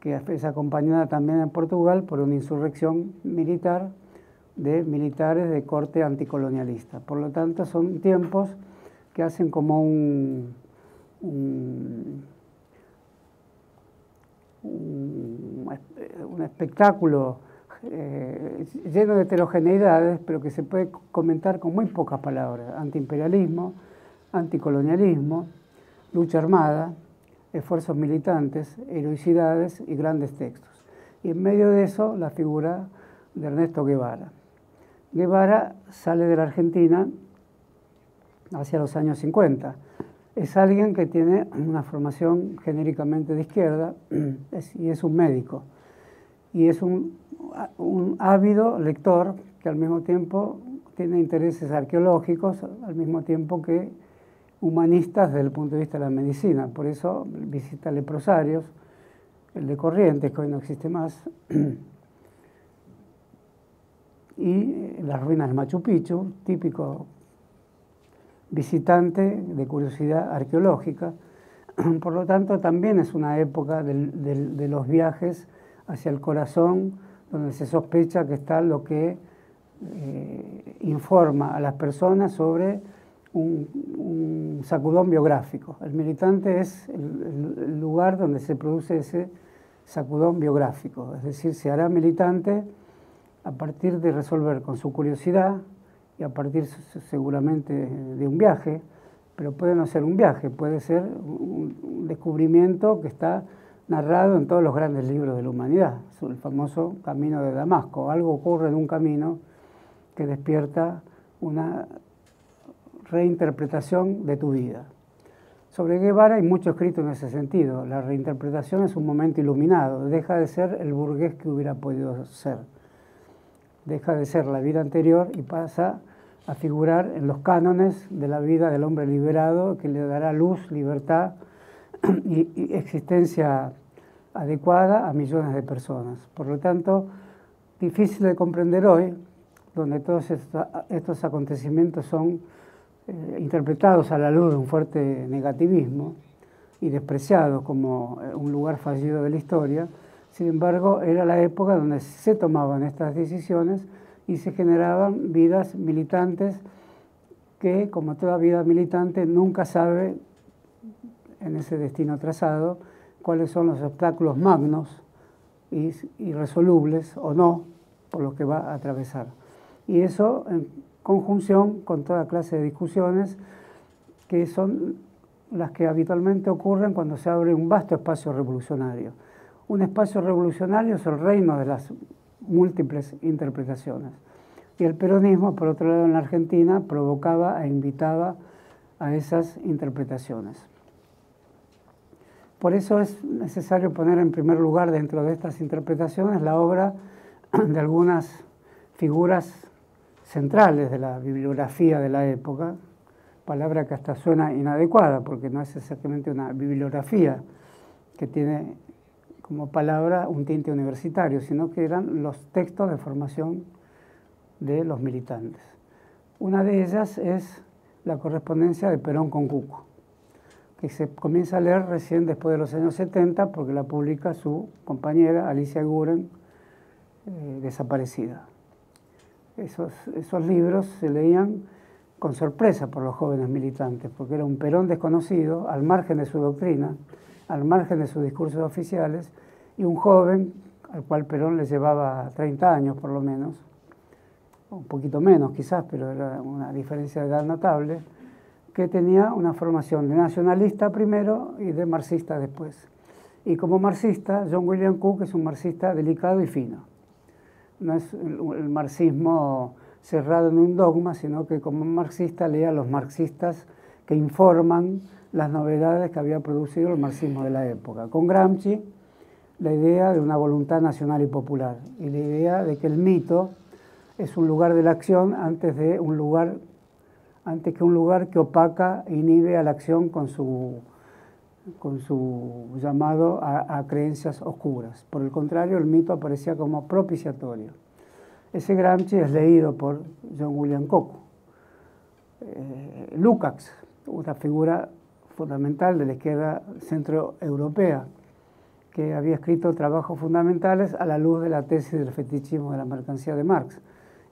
que es acompañada también en Portugal por una insurrección militar de militares de corte anticolonialista. Por lo tanto, son tiempos que hacen como un, un, un espectáculo eh, lleno de heterogeneidades, pero que se puede comentar con muy pocas palabras. Antiimperialismo, anticolonialismo, lucha armada, esfuerzos militantes, heroicidades y grandes textos. Y en medio de eso la figura de Ernesto Guevara. Guevara sale de la Argentina hacia los años 50. Es alguien que tiene una formación genéricamente de izquierda y es un médico. Y es un, un ávido lector que al mismo tiempo tiene intereses arqueológicos, al mismo tiempo que humanistas desde el punto de vista de la medicina. Por eso visita leprosarios, el de Corrientes, que hoy no existe más, y las ruinas de Machu Picchu, típico visitante de curiosidad arqueológica. Por lo tanto, también es una época de los viajes hacia el corazón, donde se sospecha que está lo que eh, informa a las personas sobre un, sacudón biográfico. El militante es el, lugar donde se produce ese sacudón biográfico, es decir, se hará militante a partir de resolver con su curiosidad y a partir seguramente de un viaje, pero puede no ser un viaje, puede ser un descubrimiento que está narrado en todos los grandes libros de la humanidad, el famoso Camino de Damasco. Algo ocurre en un camino que despierta una reinterpretación de tu vida. Sobre Guevara hay mucho escrito en ese sentido. La reinterpretación es un momento iluminado, deja de ser el burgués que hubiera podido ser. Deja de ser la vida anterior y pasa a figurar en los cánones de la vida del hombre liberado que le dará luz, libertad y, existencia adecuada a millones de personas. Por lo tanto, difícil de comprender hoy, donde todos estos acontecimientos son eh, interpretados a la luz de un fuerte negativismo y despreciados como eh, un lugar fallido de la historia, sin embargo era la época donde se tomaban estas decisiones y se generaban vidas militantes que, como toda vida militante, nunca sabe en ese destino trazado cuáles son los obstáculos magnos y irresolubles o no por los que va a atravesar. Y eso conjunción con toda clase de discusiones que son las que habitualmente ocurren cuando se abre un vasto espacio revolucionario. Un espacio revolucionario es el reino de las múltiples interpretaciones. Y el peronismo, por otro lado, en la Argentina, provocaba e invitaba a esas interpretaciones. Por eso es necesario poner en primer lugar dentro de estas interpretaciones la obra de algunas figuras centrales de la bibliografía de la época, palabra que hasta suena inadecuada porque no es exactamente una bibliografía que tiene como palabra un tinte universitario, sino que eran los textos de formación de los militantes. Una de ellas es la correspondencia de Perón con Cuco, que se comienza a leer recién después de los años 70 porque la publica su compañera Alicia Guren, eh, desaparecida. Esos, esos libros se leían con sorpresa por los jóvenes militantes, porque era un Perón desconocido, al margen de su doctrina, al margen de sus discursos oficiales, y un joven al cual Perón le llevaba 30 años por lo menos, un poquito menos quizás, pero era una diferencia de edad notable, que tenía una formación de nacionalista primero y de marxista después. Y como marxista, John William Cook es un marxista delicado y fino no es el, marxismo cerrado en un dogma, sino que como marxista leía a los marxistas que informan las novedades que había producido el marxismo de la época. Con Gramsci, la idea de una voluntad nacional y popular y la idea de que el mito es un lugar de la acción antes de un lugar antes que un lugar que opaca e inhibe a la acción con su con su llamado a, creencias oscuras. Por el contrario, el mito aparecía como propiciatorio. Ese Gramsci es leído por John William Coco. Eh, Lukács, una figura fundamental de la izquierda centroeuropea, que había escrito trabajos fundamentales a la luz de la tesis del fetichismo de la mercancía de Marx,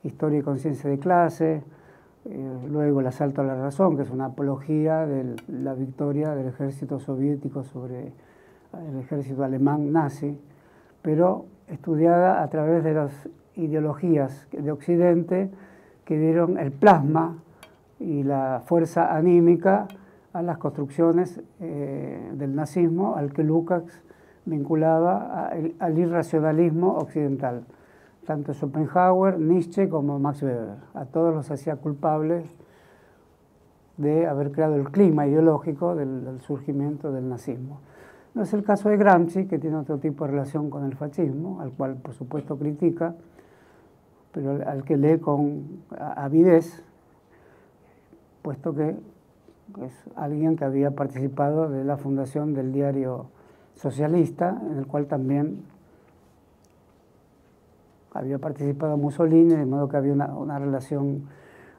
Historia y conciencia de clase, eh, luego el asalto a la razón, que es una apología de la victoria del ejército soviético sobre el ejército alemán nazi, pero estudiada a través de las ideologías de Occidente que dieron el plasma y la fuerza anímica a las construcciones eh, del nazismo al que Lukács vinculaba al irracionalismo occidental. Tanto Schopenhauer, Nietzsche como Max Weber. A todos los hacía culpables de haber creado el clima ideológico del, surgimiento del nazismo. No es el caso de Gramsci, que tiene otro tipo de relación con el fascismo, al cual por supuesto critica, pero al que lee con avidez, puesto que es alguien que había participado de la fundación del diario socialista, en el cual también había participado Mussolini, de modo que había una, relación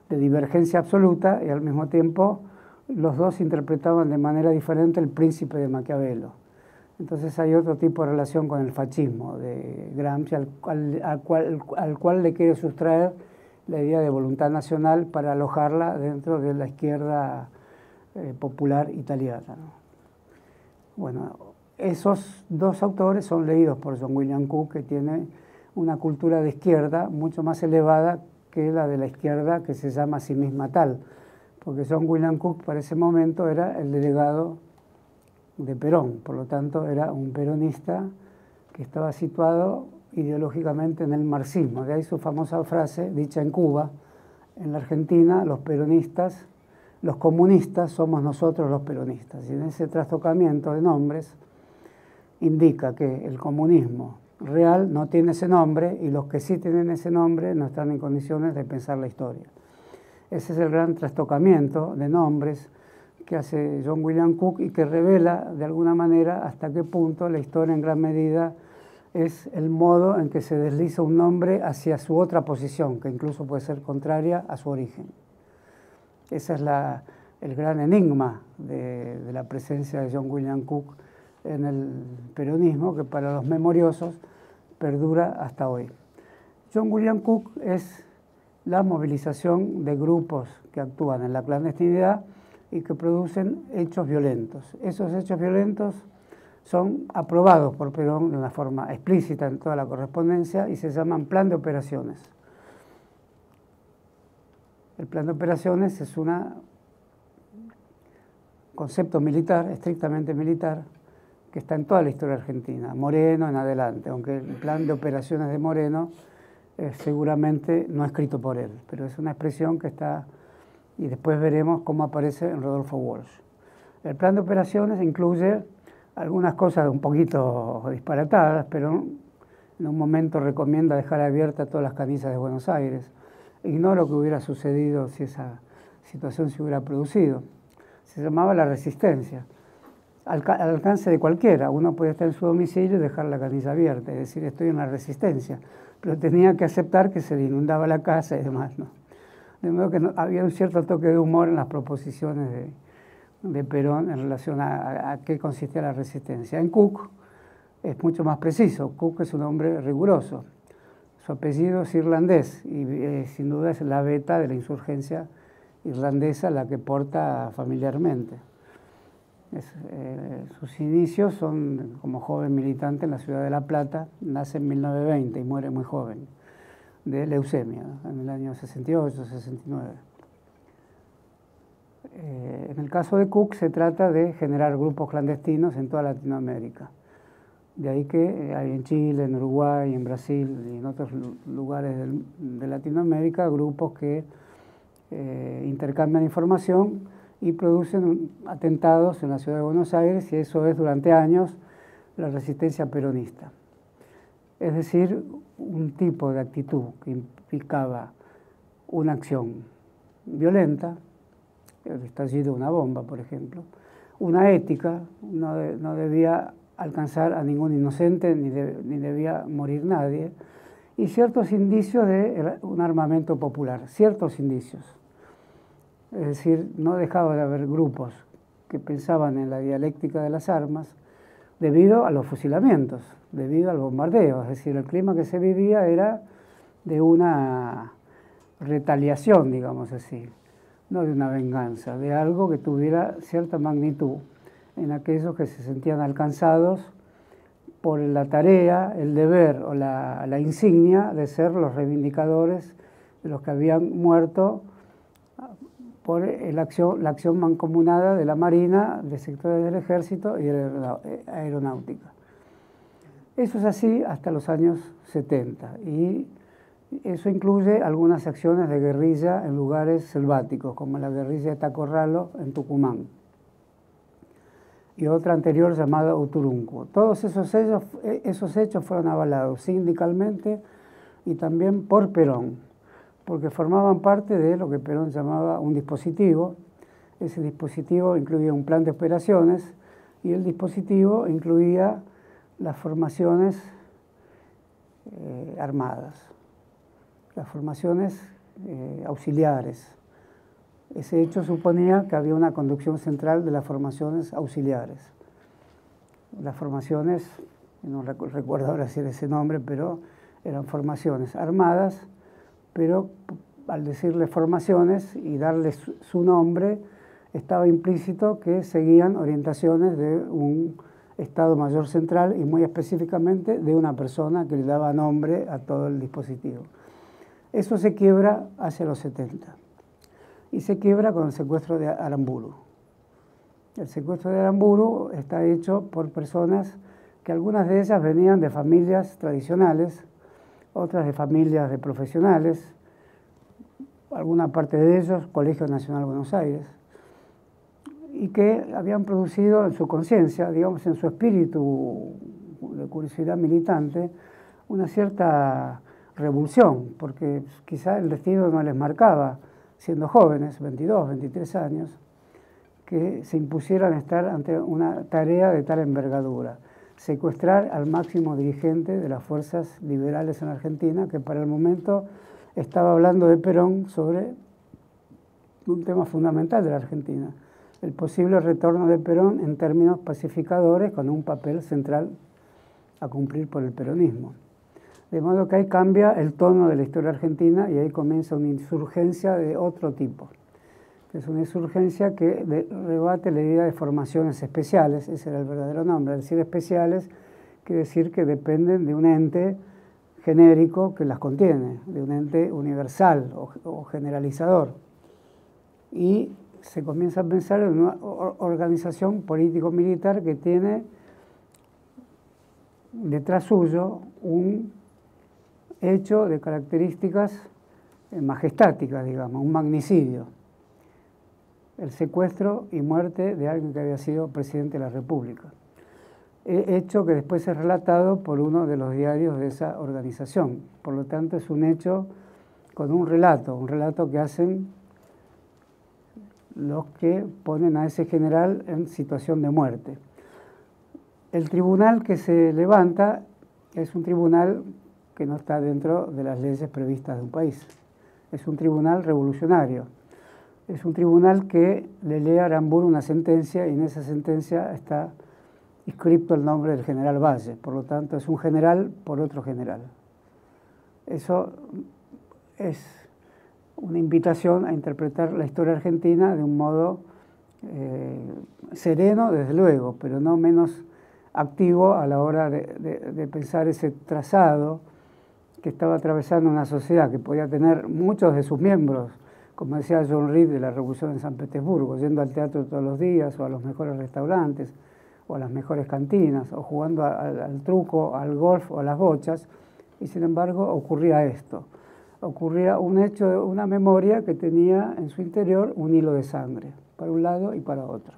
de divergencia absoluta y al mismo tiempo los dos interpretaban de manera diferente el príncipe de Maquiavelo. Entonces hay otro tipo de relación con el fascismo de Gramsci, al cual, al cual, le quiere sustraer la idea de voluntad nacional para alojarla dentro de la izquierda eh, popular italiana. Bueno, esos dos autores son leídos por John William Cook, que tiene una cultura de izquierda mucho más elevada que la de la izquierda que se llama a sí misma tal, porque John William Cook para ese momento era el delegado de Perón, por lo tanto era un peronista que estaba situado ideológicamente en el marxismo, de ahí su famosa frase dicha en Cuba, en la Argentina los peronistas, los comunistas somos nosotros los peronistas, y en ese trastocamiento de nombres indica que el comunismo real no tiene ese nombre y los que sí tienen ese nombre no están en condiciones de pensar la historia. Ese es el gran trastocamiento de nombres que hace John William Cook y que revela de alguna manera hasta qué punto la historia en gran medida es el modo en que se desliza un nombre hacia su otra posición, que incluso puede ser contraria a su origen. Ese es el gran enigma de la presencia de John William Cook en el peronismo que para los memoriosos perdura hasta hoy. John William Cook es la movilización de grupos que actúan en la clandestinidad y que producen hechos violentos. Esos hechos violentos son aprobados por Perón de una forma explícita en toda la correspondencia y se llaman plan de operaciones. El plan de operaciones es un concepto militar, estrictamente militar, que está en toda la historia argentina, Moreno en adelante, aunque el plan de operaciones de Moreno eh, seguramente no escrito por él, pero es una expresión que está, y después veremos cómo aparece en Rodolfo Walsh. El plan de operaciones incluye algunas cosas un poquito disparatadas, pero en un momento recomienda dejar abiertas todas las canillas de Buenos Aires. Ignoro que hubiera sucedido si esa situación se hubiera producido. Se llamaba la resistencia al, alcance de cualquiera. Uno puede estar en su domicilio y dejar la canilla abierta, es decir, estoy en la resistencia, pero tenía que aceptar que se le inundaba la casa y demás. ¿no? De modo que había un cierto toque de humor en las proposiciones de, Perón en relación a, qué consistía la resistencia. En Cook es mucho más preciso, Cook es un hombre riguroso. Su apellido es irlandés y eh, sin duda es la beta de la insurgencia irlandesa la que porta familiarmente. Eh, sus inicios son como joven militante en la ciudad de La Plata, nace en 1920 y muere muy joven, de leucemia, en el año 68, 69. Eh, en el caso de Cook se trata de generar grupos clandestinos en toda Latinoamérica. De ahí que eh, hay en Chile, en Uruguay, en Brasil y en otros lugares de Latinoamérica grupos que intercambian información y producen atentados en la ciudad de Buenos Aires y eso es durante años la resistencia peronista. Es decir, un tipo de actitud que implicaba una acción violenta, el estallido de una bomba, por ejemplo, una ética, no, no debía alcanzar a ningún inocente ni, ni, debía morir nadie, y ciertos indicios de un armamento popular, ciertos indicios. Es decir, no dejaba de haber grupos que pensaban en la dialéctica de las armas debido a los fusilamientos, debido al bombardeo. Es decir, el clima que se vivía era de una retaliación, digamos así, no de una venganza, de algo que tuviera cierta magnitud en aquellos que se sentían alcanzados por la tarea, el deber o la, insignia de ser los reivindicadores de los que habían muerto por la acción, la acción mancomunada de la Marina, de sectores del Ejército y de la Aeronáutica. Eso es así hasta los años 70 y eso incluye algunas acciones de guerrilla en lugares selváticos, como la guerrilla de Tacorralo en Tucumán y otra anterior llamada Uturunco. Todos esos hechos, esos hechos fueron avalados sindicalmente y también por Perón, porque formaban parte de lo que Perón llamaba un dispositivo. Ese dispositivo incluía un plan de operaciones y el dispositivo incluía las formaciones eh, armadas, las formaciones eh, auxiliares. Ese hecho suponía que había una conducción central de las formaciones auxiliares. Las formaciones, no recuerdo ahora si era ese nombre, pero eran formaciones armadas, pero al decirle formaciones y darle su nombre, estaba implícito que seguían orientaciones de un Estado Mayor Central y muy específicamente de una persona que le daba nombre a todo el dispositivo. Eso se quiebra hacia los 70 y se quiebra con el secuestro de Aramburu. El secuestro de Aramburu está hecho por personas que algunas de ellas venían de familias tradicionales, otras de familias de profesionales, alguna parte de ellos Colegio Nacional Buenos Aires, y que habían producido en su conciencia, digamos, en su espíritu de curiosidad militante, una cierta revolución, porque quizá el destino no les marcaba, siendo jóvenes, 22, 23 años, que se impusieran estar ante una tarea de tal envergadura, secuestrar al máximo dirigente de las fuerzas liberales en Argentina, que para el momento estaba hablando de Perón sobre un tema fundamental de la Argentina, el posible retorno de Perón en términos pacificadores con un papel central a cumplir por el peronismo. De modo que ahí cambia el tono de la historia argentina y ahí comienza una insurgencia de otro tipo. Es una insurgencia que rebate la idea de formaciones especiales, ese era el verdadero nombre. Al decir especiales, quiere decir que dependen de un ente genérico que las contiene, de un ente universal o generalizador. Y se comienza a pensar en una organización político-militar que tiene detrás suyo un hecho de características eh, majestáticas, digamos, un magnicidio, el secuestro y muerte de alguien que había sido presidente de la República. Hecho que después es relatado por uno de los diarios de esa organización. Por lo tanto, es un hecho con un relato, un relato que hacen los que ponen a ese general en situación de muerte. El tribunal que se levanta es un tribunal que no está dentro de las leyes previstas de un país. Es un tribunal revolucionario. Es un tribunal que le lee a Aramburu una sentencia y en esa sentencia está inscrito el nombre del general Valle. Por lo tanto, es un general por otro general. Eso es una invitación a interpretar la historia argentina de un modo eh, sereno, desde luego, pero no menos activo a la hora de pensar ese trazado que estaba atravesando una sociedad que podía tener muchos de sus miembros, como decía John Reed de la Revolución en San Petersburgo, yendo al teatro todos los días o a los mejores restaurantes o a las mejores cantinas o jugando al, truco, al golf o a las bochas, y sin embargo ocurría esto, ocurría un hecho, una memoria que tenía en su interior un hilo de sangre, para un lado y para otro.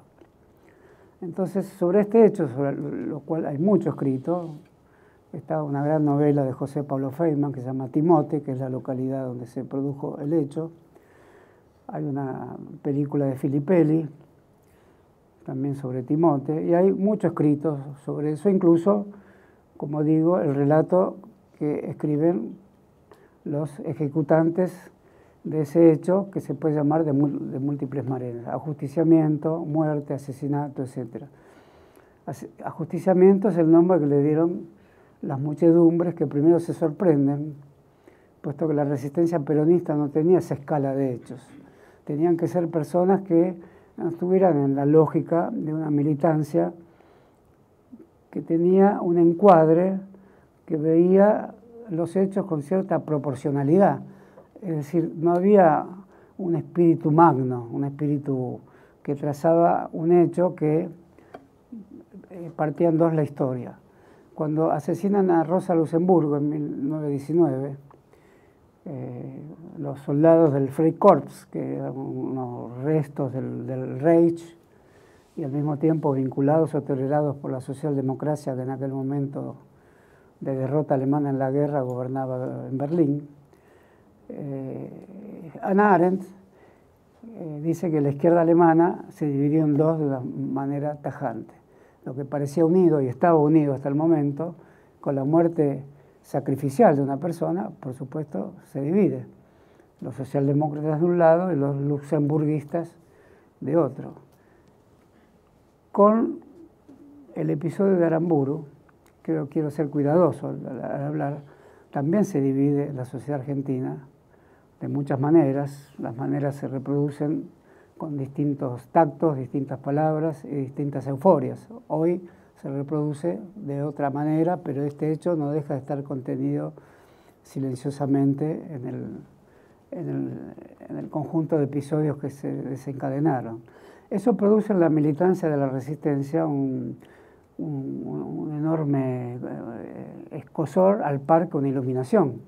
Entonces, sobre este hecho, sobre lo cual hay mucho escrito, Está una gran novela de José Pablo Feynman que se llama Timote, que es la localidad donde se produjo el hecho. Hay una película de Filippelli, también sobre Timote, y hay mucho escrito sobre eso, incluso, como digo, el relato que escriben los ejecutantes de ese hecho que se puede llamar de, múltiples maneras, ajusticiamiento, muerte, asesinato, etc. Ajusticiamiento es el nombre que le dieron las muchedumbres que primero se sorprenden, puesto que la resistencia peronista no tenía esa escala de hechos. Tenían que ser personas que estuvieran en la lógica de una militancia que tenía un encuadre que veía los hechos con cierta proporcionalidad. Es decir, no había un espíritu magno, un espíritu que trazaba un hecho que eh, partía en dos la historia. Cuando asesinan a Rosa Luxemburgo en 1919, eh, los soldados del Freikorps, que eran unos restos del, del Reich, y al mismo tiempo vinculados o tolerados por la socialdemocracia que en aquel momento de derrota alemana en la guerra gobernaba en Berlín. Eh, Anna Arendt eh, dice que la izquierda alemana se dividió en dos de una manera tajante. Lo que parecía unido y estaba unido hasta el momento, con la muerte sacrificial de una persona, por supuesto, se divide. Los socialdemócratas de un lado y los luxemburguistas de otro. Con el episodio de Aramburu, creo quiero ser cuidadoso al, hablar, también se divide la sociedad argentina de muchas maneras. Las maneras se reproducen con distintos tactos, distintas palabras y distintas euforias. Hoy se reproduce de otra manera, pero este hecho no deja de estar contenido silenciosamente en el, en el, en el conjunto de episodios que se desencadenaron. Eso produce en la militancia de la resistencia un, un, enorme eh, escosor al par con iluminación.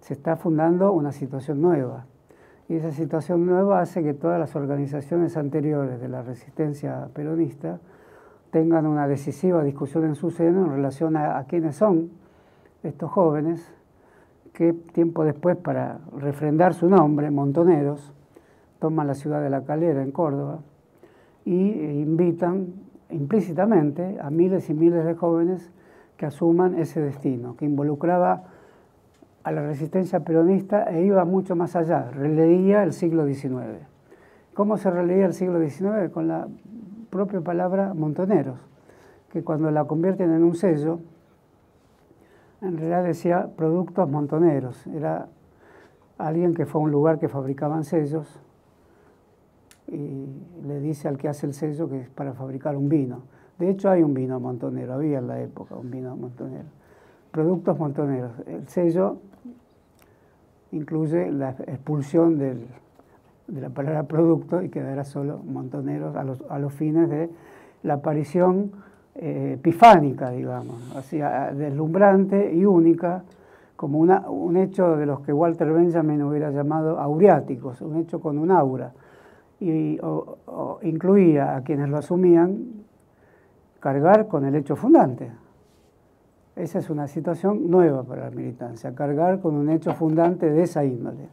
Se está fundando una situación nueva. Y esa situación nueva hace que todas las organizaciones anteriores de la resistencia peronista tengan una decisiva discusión en su seno en relación a, quiénes son estos jóvenes que tiempo después, para refrendar su nombre, Montoneros, toman la ciudad de La Calera, en Córdoba, y invitan implícitamente a miles y miles de jóvenes que asuman ese destino, que involucraba a la resistencia peronista e iba mucho más allá, releía el siglo XIX. ¿Cómo se releía el siglo XIX? Con la propia palabra montoneros, que cuando la convierten en un sello, en realidad decía productos montoneros, era alguien que fue a un lugar que fabricaban sellos y le dice al que hace el sello que es para fabricar un vino. De hecho hay un vino montonero, había en la época un vino montonero. Productos montoneros. El sello incluye la expulsión del, de la palabra producto y quedará solo montoneros a los, a los fines de la aparición eh, epifánica, digamos, así, deslumbrante y única, como una, un hecho de los que Walter Benjamin hubiera llamado auriáticos, un hecho con un aura y incluía a quienes lo asumían cargar con el hecho fundante. Esa es una situación nueva para la militancia, cargar con un hecho fundante de esa índole.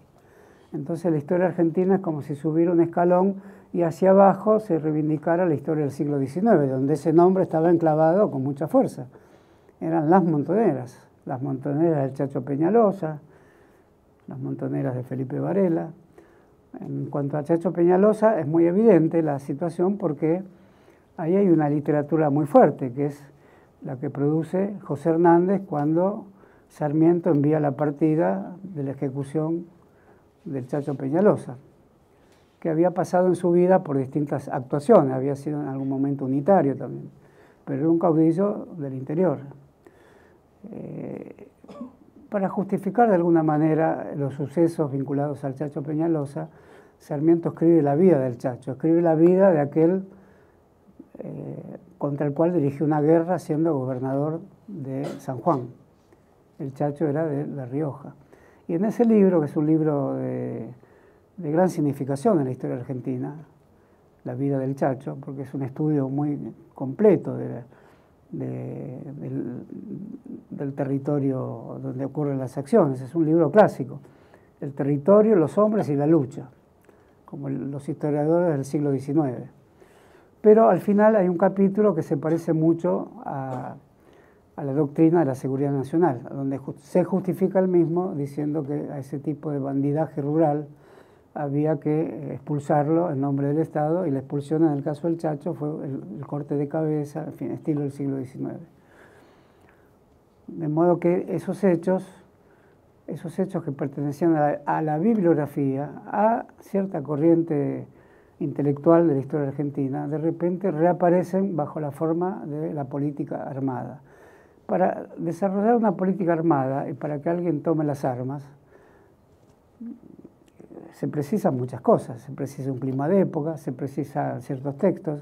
Entonces la historia argentina es como si subiera un escalón y hacia abajo se reivindicara la historia del siglo XIX, donde ese nombre estaba enclavado con mucha fuerza. Eran las montoneras, las montoneras del Chacho Peñalosa, las montoneras de Felipe Varela, en cuanto a Chacho Peñalosa, es muy evidente la situación porque ahí hay una literatura muy fuerte, que es la que produce José Hernández cuando Sarmiento envía la partida de la ejecución del Chacho Peñalosa, que había pasado en su vida por distintas actuaciones, había sido en algún momento unitario también, pero era un caudillo del interior. Eh, para justificar de alguna manera los sucesos vinculados al Chacho Peñalosa, Sarmiento escribe la vida del Chacho, escribe la vida de aquel eh, contra el cual dirigió una guerra siendo gobernador de San Juan. El Chacho era de La Rioja. Y en ese libro, que es un libro de, gran significación en la historia argentina, La vida del Chacho, porque es un estudio muy completo de, del, territorio donde ocurren las acciones. Es un libro clásico. El territorio, los hombres y la lucha, como los historiadores del siglo XIX. Pero al final hay un capítulo que se parece mucho a, a la doctrina de la seguridad nacional, donde se justifica el mismo diciendo que a ese tipo de bandidaje rural había que expulsarlo en nombre del Estado y la expulsión en el caso del Chacho fue el, corte de cabeza, en fin, estilo del siglo XIX. De modo que esos hechos, esos hechos que pertenecían a la, bibliografía, a cierta corriente intelectual de la historia argentina, de repente reaparecen bajo la forma de la política armada. Para desarrollar una política armada y para que alguien tome las armas, se precisan muchas cosas. Se precisa un clima de época, se precisan ciertos textos,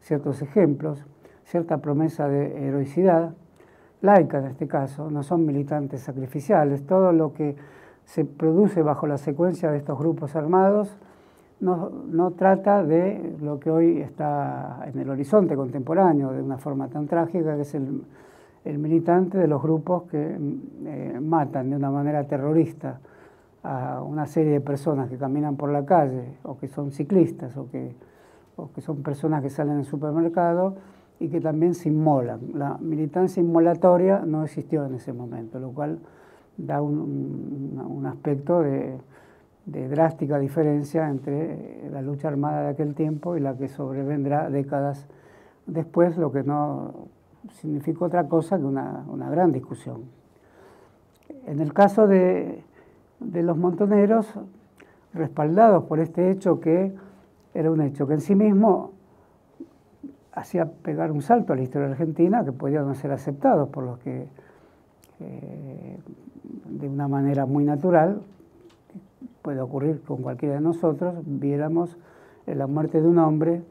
ciertos ejemplos, cierta promesa de heroicidad, laica en este caso, no son militantes sacrificiales. Todo lo que se produce bajo la secuencia de estos grupos armados no, no, trata de lo que hoy está en el horizonte contemporáneo de una forma tan trágica, que es el, el militante de los grupos que eh, matan de una manera terrorista a una serie de personas que caminan por la calle o que son ciclistas o que, o que son personas que salen del supermercado y que también se inmolan. La militancia inmolatoria no existió en ese momento, lo cual da un, un aspecto de, de, drástica diferencia entre la lucha armada de aquel tiempo y la que sobrevendrá décadas después, lo que no significa otra cosa que una, una gran discusión. En el caso de, de los montoneros, respaldados por este hecho que era un hecho que en sí mismo hacía pegar un salto a la historia argentina que podía no ser aceptado por los que eh, de una manera muy natural, puede ocurrir con cualquiera de nosotros, viéramos la muerte de un hombre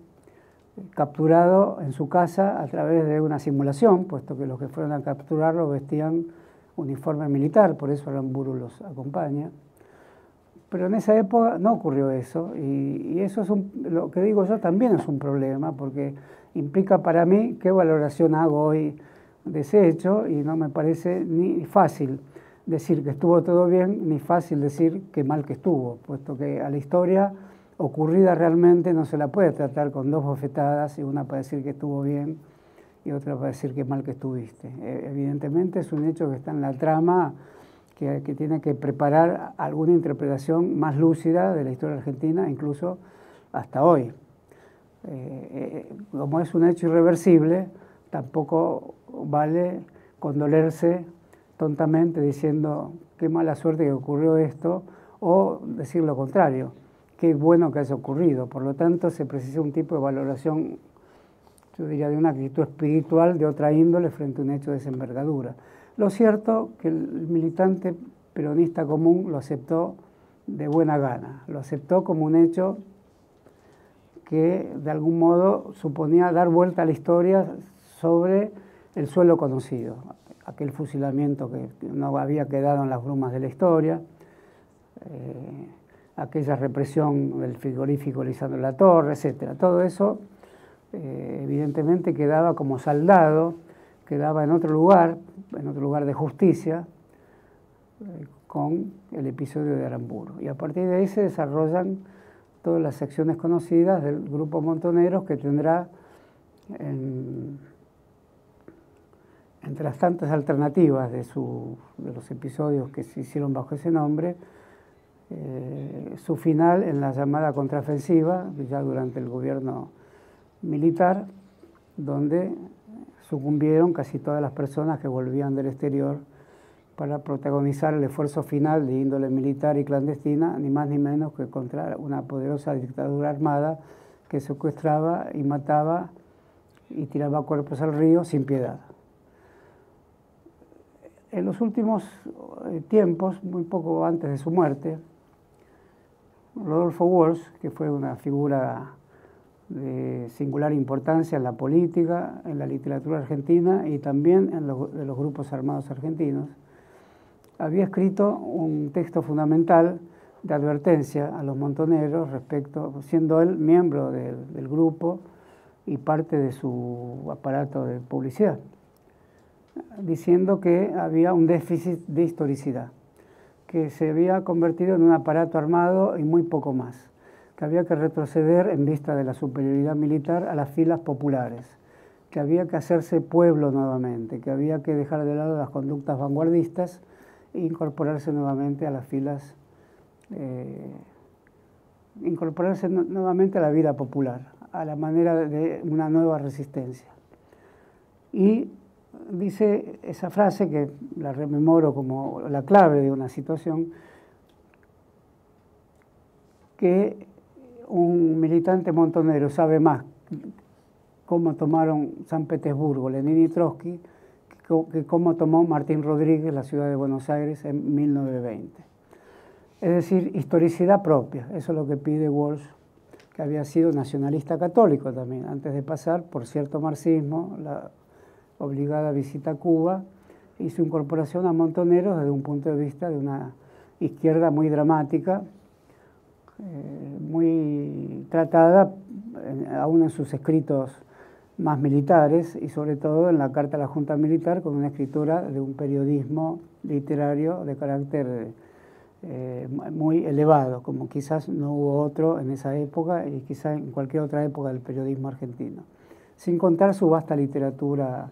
capturado en su casa a través de una simulación, puesto que los que fueron a capturarlo vestían uniforme militar, por eso Aramburu los acompaña. Pero en esa época no ocurrió eso, y, eso es lo que digo yo también es un problema, porque implica para mí qué valoración hago hoy de ese hecho, y no me parece ni fácil decir que estuvo todo bien, ni fácil decir que mal que estuvo, puesto que a la historia ocurrida realmente no se la puede tratar con dos bofetadas y una para decir que estuvo bien y otra para decir que mal que estuviste. E, evidentemente es un hecho que está en la trama que, tiene que preparar alguna interpretación más lúcida de la historia argentina, incluso hasta hoy. Eh, eh, como es un hecho irreversible, tampoco vale condolerse tontamente diciendo qué mala suerte que ocurrió esto o decir lo contrario, qué bueno que haya ocurrido. Por lo tanto, se precisa un tipo de valoración yo diría, de una actitud espiritual de otra índole frente a un hecho de esa envergadura. Lo cierto que el militante peronista común lo aceptó de buena gana, lo aceptó como un hecho que de algún modo suponía dar vuelta a la historia sobre el suelo conocido, aquel fusilamiento que no había quedado en las brumas de la historia, eh, aquella represión del frigorífico Lisandro La Torre, etc. Todo eso eh, evidentemente quedaba como saldado, quedaba en otro lugar, en otro lugar de justicia, eh, con el episodio de Aramburu. Y a partir de ahí se desarrollan todas las secciones conocidas del grupo Montoneros que tendrá, entre las tantas alternativas de, de, los episodios que se hicieron bajo ese nombre, eh, su final en la llamada contraofensiva, ya durante el gobierno militar, donde sucumbieron casi todas las personas que volvían del exterior para protagonizar el esfuerzo final de índole militar y clandestina, ni más ni menos que contra una poderosa dictadura armada que secuestraba y mataba y tiraba cuerpos al río sin piedad. En los últimos eh, tiempos, muy poco antes de su muerte, Rodolfo Walsh, que fue una figura de singular importancia en la política, en la literatura argentina y también en los, grupos armados argentinos, había escrito un texto fundamental de advertencia a los montoneros respecto, siendo él miembro del, del grupo y parte de su aparato de publicidad, diciendo que había un déficit de historicidad, que se había convertido en un aparato armado y muy poco más que había que retroceder en vista de la superioridad militar a las filas populares, que había que hacerse pueblo nuevamente, que había que dejar de lado las conductas vanguardistas e incorporarse nuevamente a las filas, eh, incorporarse nuevamente a la vida popular, a la manera de una nueva resistencia. Y dice esa frase que la rememoro como la clave de una situación, que un militante montonero sabe más cómo tomaron San Petersburgo, Lenin y Trotsky, que cómo tomó Martín Rodríguez la ciudad de Buenos Aires en 1920. Es decir, historicidad propia, eso es lo que pide Walsh, que había sido nacionalista católico también, antes de pasar por cierto marxismo, la obligada a Cuba y su incorporación a Montoneros desde un punto de vista de una izquierda muy dramática, eh, muy tratada aún en sus escritos más militares y sobre todo en la Carta a la Junta Militar con una escritura de un periodismo literario de carácter eh, muy elevado, como quizás no hubo otro en esa época y quizás en cualquier otra época del periodismo argentino. Sin contar su vasta literatura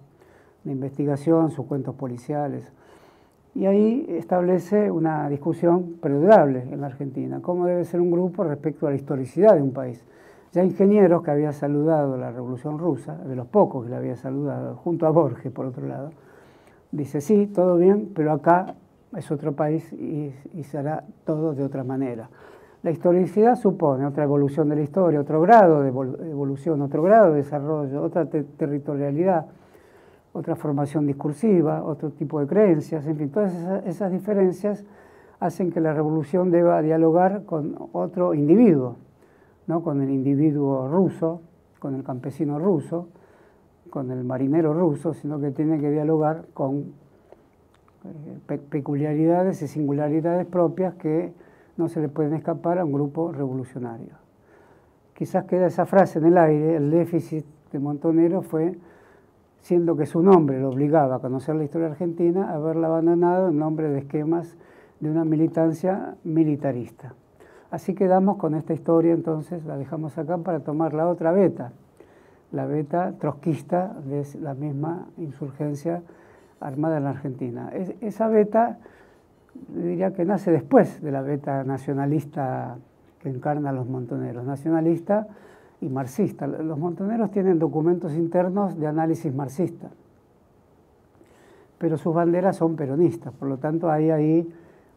de investigación, sus cuentos policiales. Y ahí establece una discusión perdurable en la Argentina, cómo debe ser un grupo respecto a la historicidad de un país. Ya Ingenieros, que había saludado la Revolución Rusa, de los pocos que la había saludado, junto a Borges, por otro lado, dice, sí, todo bien, pero acá es otro país y, y se hará todo de otra manera. La historicidad supone otra evolución de la historia, otro grado de evolución, otro grado de desarrollo, otra territorialidad otra formación discursiva, otro tipo de creencias, en fin, todas esas, diferencias hacen que la revolución deba dialogar con otro individuo, ¿no? con el individuo ruso, con el campesino ruso, con el marinero ruso, sino que tiene que dialogar con eh, peculiaridades y singularidades propias que no se le pueden escapar a un grupo revolucionario. Quizás queda esa frase en el aire, el déficit de Montonero fue siendo que su nombre lo obligaba a conocer la historia argentina, haberla abandonado en nombre de esquemas de una militancia militarista. Así quedamos con esta historia, entonces la dejamos acá para tomar la otra beta, la beta trotskista de la misma insurgencia armada en la Argentina. esa beta diría que nace después de la beta nacionalista que encarna a los montoneros. Nacionalista y marxista. Los montoneros tienen documentos internos de análisis marxista, pero sus banderas son peronistas, por lo tanto hay ahí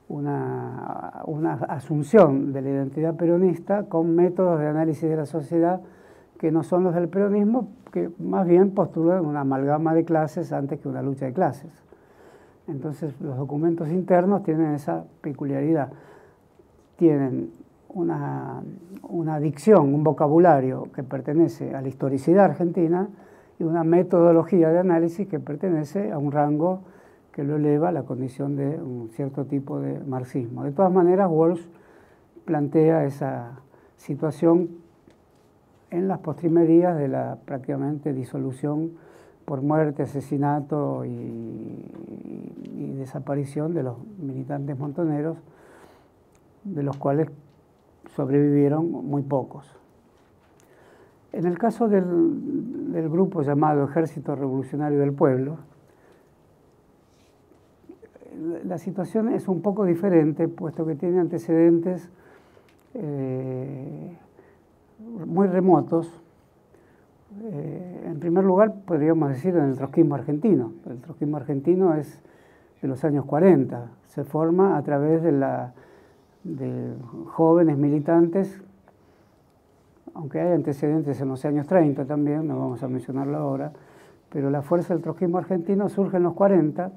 una, una asunción de la identidad peronista con métodos de análisis de la sociedad que no son los del peronismo, que más bien postulan una amalgama de clases antes que una lucha de clases. Entonces los documentos internos tienen esa peculiaridad. Tienen una, una dicción, un vocabulario que pertenece a la historicidad argentina y una metodología de análisis que pertenece a un rango que lo eleva a la condición de un cierto tipo de marxismo. De todas maneras, Walsh plantea esa situación en las postrimerías de la prácticamente disolución por muerte, asesinato y, y desaparición de los militantes montoneros, de los cuales sobrevivieron muy pocos. En el caso del, grupo llamado Ejército Revolucionario del Pueblo, la situación es un poco diferente, puesto que tiene antecedentes eh, muy remotos. Eh, en primer lugar, podríamos decir en el trotskismo argentino. El trotskismo argentino es de los años 40, se forma a través de la de jóvenes militantes, aunque hay antecedentes en los años 30 también, no vamos a mencionarlo ahora, pero la fuerza del trotskismo argentino surge en los 40,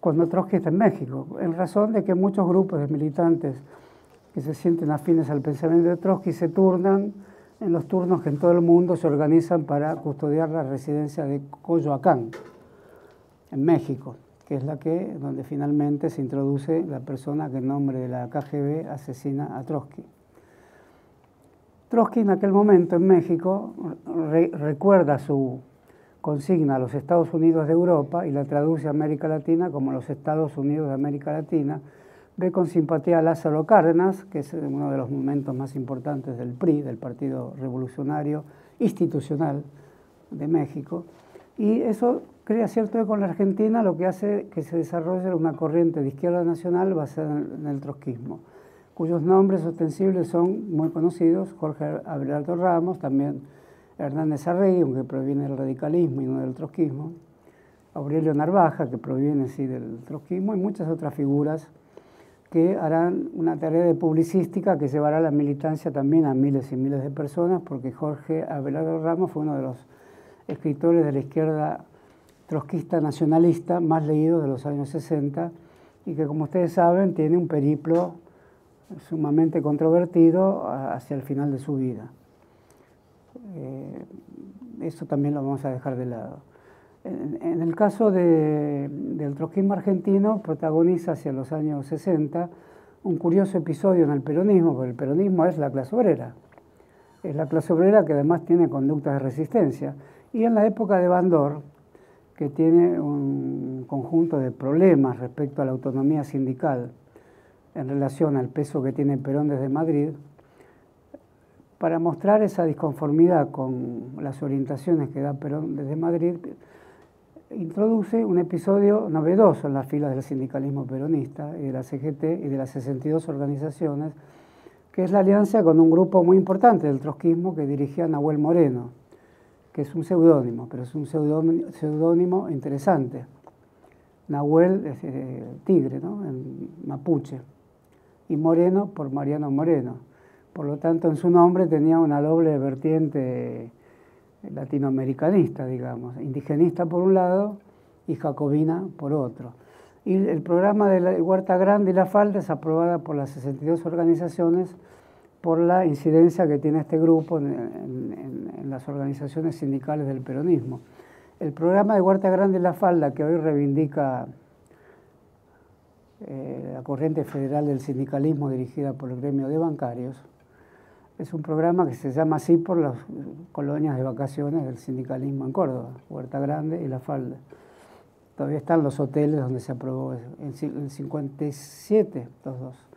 cuando Trotsky está en México, en razón de que muchos grupos de militantes que se sienten afines al pensamiento de Trotsky se turnan en los turnos que en todo el mundo se organizan para custodiar la residencia de Coyoacán, en México que es la que, donde finalmente se introduce la persona que en nombre de la KGB asesina a Trotsky. Trotsky en aquel momento en México recuerda su consigna a los Estados Unidos de Europa y la traduce a América Latina como los Estados Unidos de América Latina. Ve con simpatía a Lázaro Cárdenas, que es uno de los momentos más importantes del PRI, del Partido Revolucionario Institucional de México, y eso crea cierto eco en la Argentina, lo que hace que se desarrolle una corriente de izquierda nacional basada en el trotskismo, cuyos nombres ostensibles son muy conocidos, Jorge Abelardo Ramos, también Hernández Arrey, aunque proviene del radicalismo y no del trotskismo, Aurelio Narvaja, que proviene sí del trotskismo, y muchas otras figuras que harán una tarea de publicística que llevará la militancia también a miles y miles de personas, porque Jorge Abelardo Ramos fue uno de los escritores de la izquierda trotskista nacionalista más leído de los años 60 y que, como ustedes saben, tiene un periplo sumamente controvertido hacia el final de su vida. Eh, eso también lo vamos a dejar de lado. En, el caso del trotskismo argentino, protagoniza hacia los años 60 un curioso episodio en el peronismo, porque el peronismo es la clase obrera. Es la clase obrera que además tiene conductas de resistencia. Y en la época de Bandor, que tiene un conjunto de problemas respecto a la autonomía sindical en relación al peso que tiene Perón desde Madrid, para mostrar esa disconformidad con las orientaciones que da Perón desde Madrid, introduce un episodio novedoso en las filas del sindicalismo peronista y de la CGT y de las 62 organizaciones, que es la alianza con un grupo muy importante del trotskismo que dirigía Nahuel Moreno, que es un seudónimo, pero es un seudónimo interesante. Nahuel es eh, tigre, ¿no? En mapuche, y Moreno por Mariano Moreno. Por lo tanto, en su nombre tenía una doble vertiente latinoamericanista, digamos, indigenista por un lado y jacobina por otro. Y el programa de la Huerta Grande y la Falda es aprobada por las 62 organizaciones por la incidencia que tiene este grupo en, las organizaciones sindicales del peronismo. El programa de Huerta Grande y la Falda, que hoy reivindica eh, la corriente federal del sindicalismo dirigida por el gremio de bancarios, es un programa que se llama así por las colonias de vacaciones del sindicalismo en Córdoba, Huerta Grande y La Falda. Todavía están los hoteles donde se aprobó en el 57, los dos.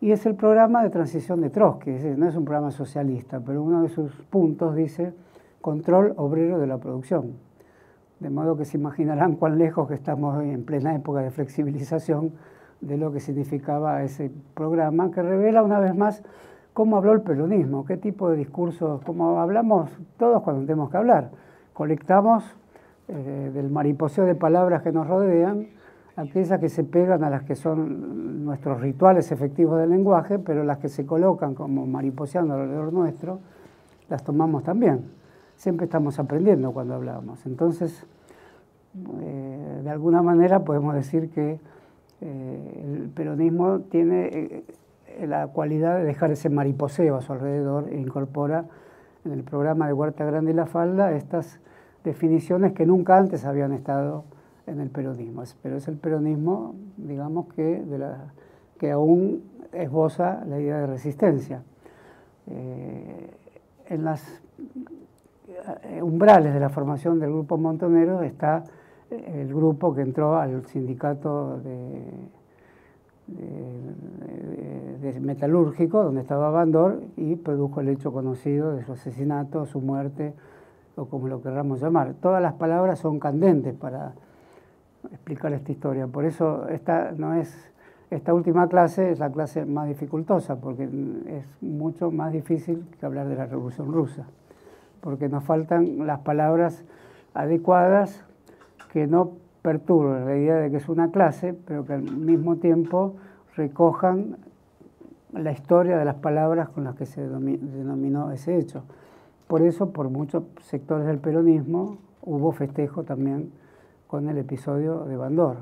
Y es el programa de transición de Trotsky, no es un programa socialista, pero uno de sus puntos dice control obrero de la producción. De modo que se imaginarán cuán lejos que estamos hoy en plena época de flexibilización de lo que significaba ese programa, que revela una vez más cómo habló el peronismo, qué tipo de discursos, cómo hablamos todos cuando tenemos que hablar. Colectamos eh, del mariposeo de palabras que nos rodean, aquellas que se pegan a las que son nuestros rituales efectivos del lenguaje, pero las que se colocan como mariposeando alrededor nuestro, las tomamos también. Siempre estamos aprendiendo cuando hablamos. Entonces, eh, de alguna manera podemos decir que eh, el peronismo tiene la cualidad de dejar ese mariposeo a su alrededor e incorpora en el programa de Huerta Grande y La Falda estas definiciones que nunca antes habían estado en el peronismo. Pero es el peronismo, digamos, que, de la, que aún esboza la idea de resistencia. Eh, en las eh, umbrales de la formación del grupo Montonero está el grupo que entró al sindicato de de, metalúrgico, donde estaba Bandor, y produjo el hecho conocido de su asesinato, su muerte, o como lo querramos llamar. Todas las palabras son candentes para explicar esta historia. Por eso esta no es esta última clase es la clase más dificultosa, porque es mucho más difícil que hablar de la Revolución Rusa, porque nos faltan las palabras adecuadas que no perturben la idea de que es una clase, pero que al mismo tiempo recojan la historia de las palabras con las que se denominó ese hecho. Por eso, por muchos sectores del peronismo, hubo festejo también con el episodio de Bandor.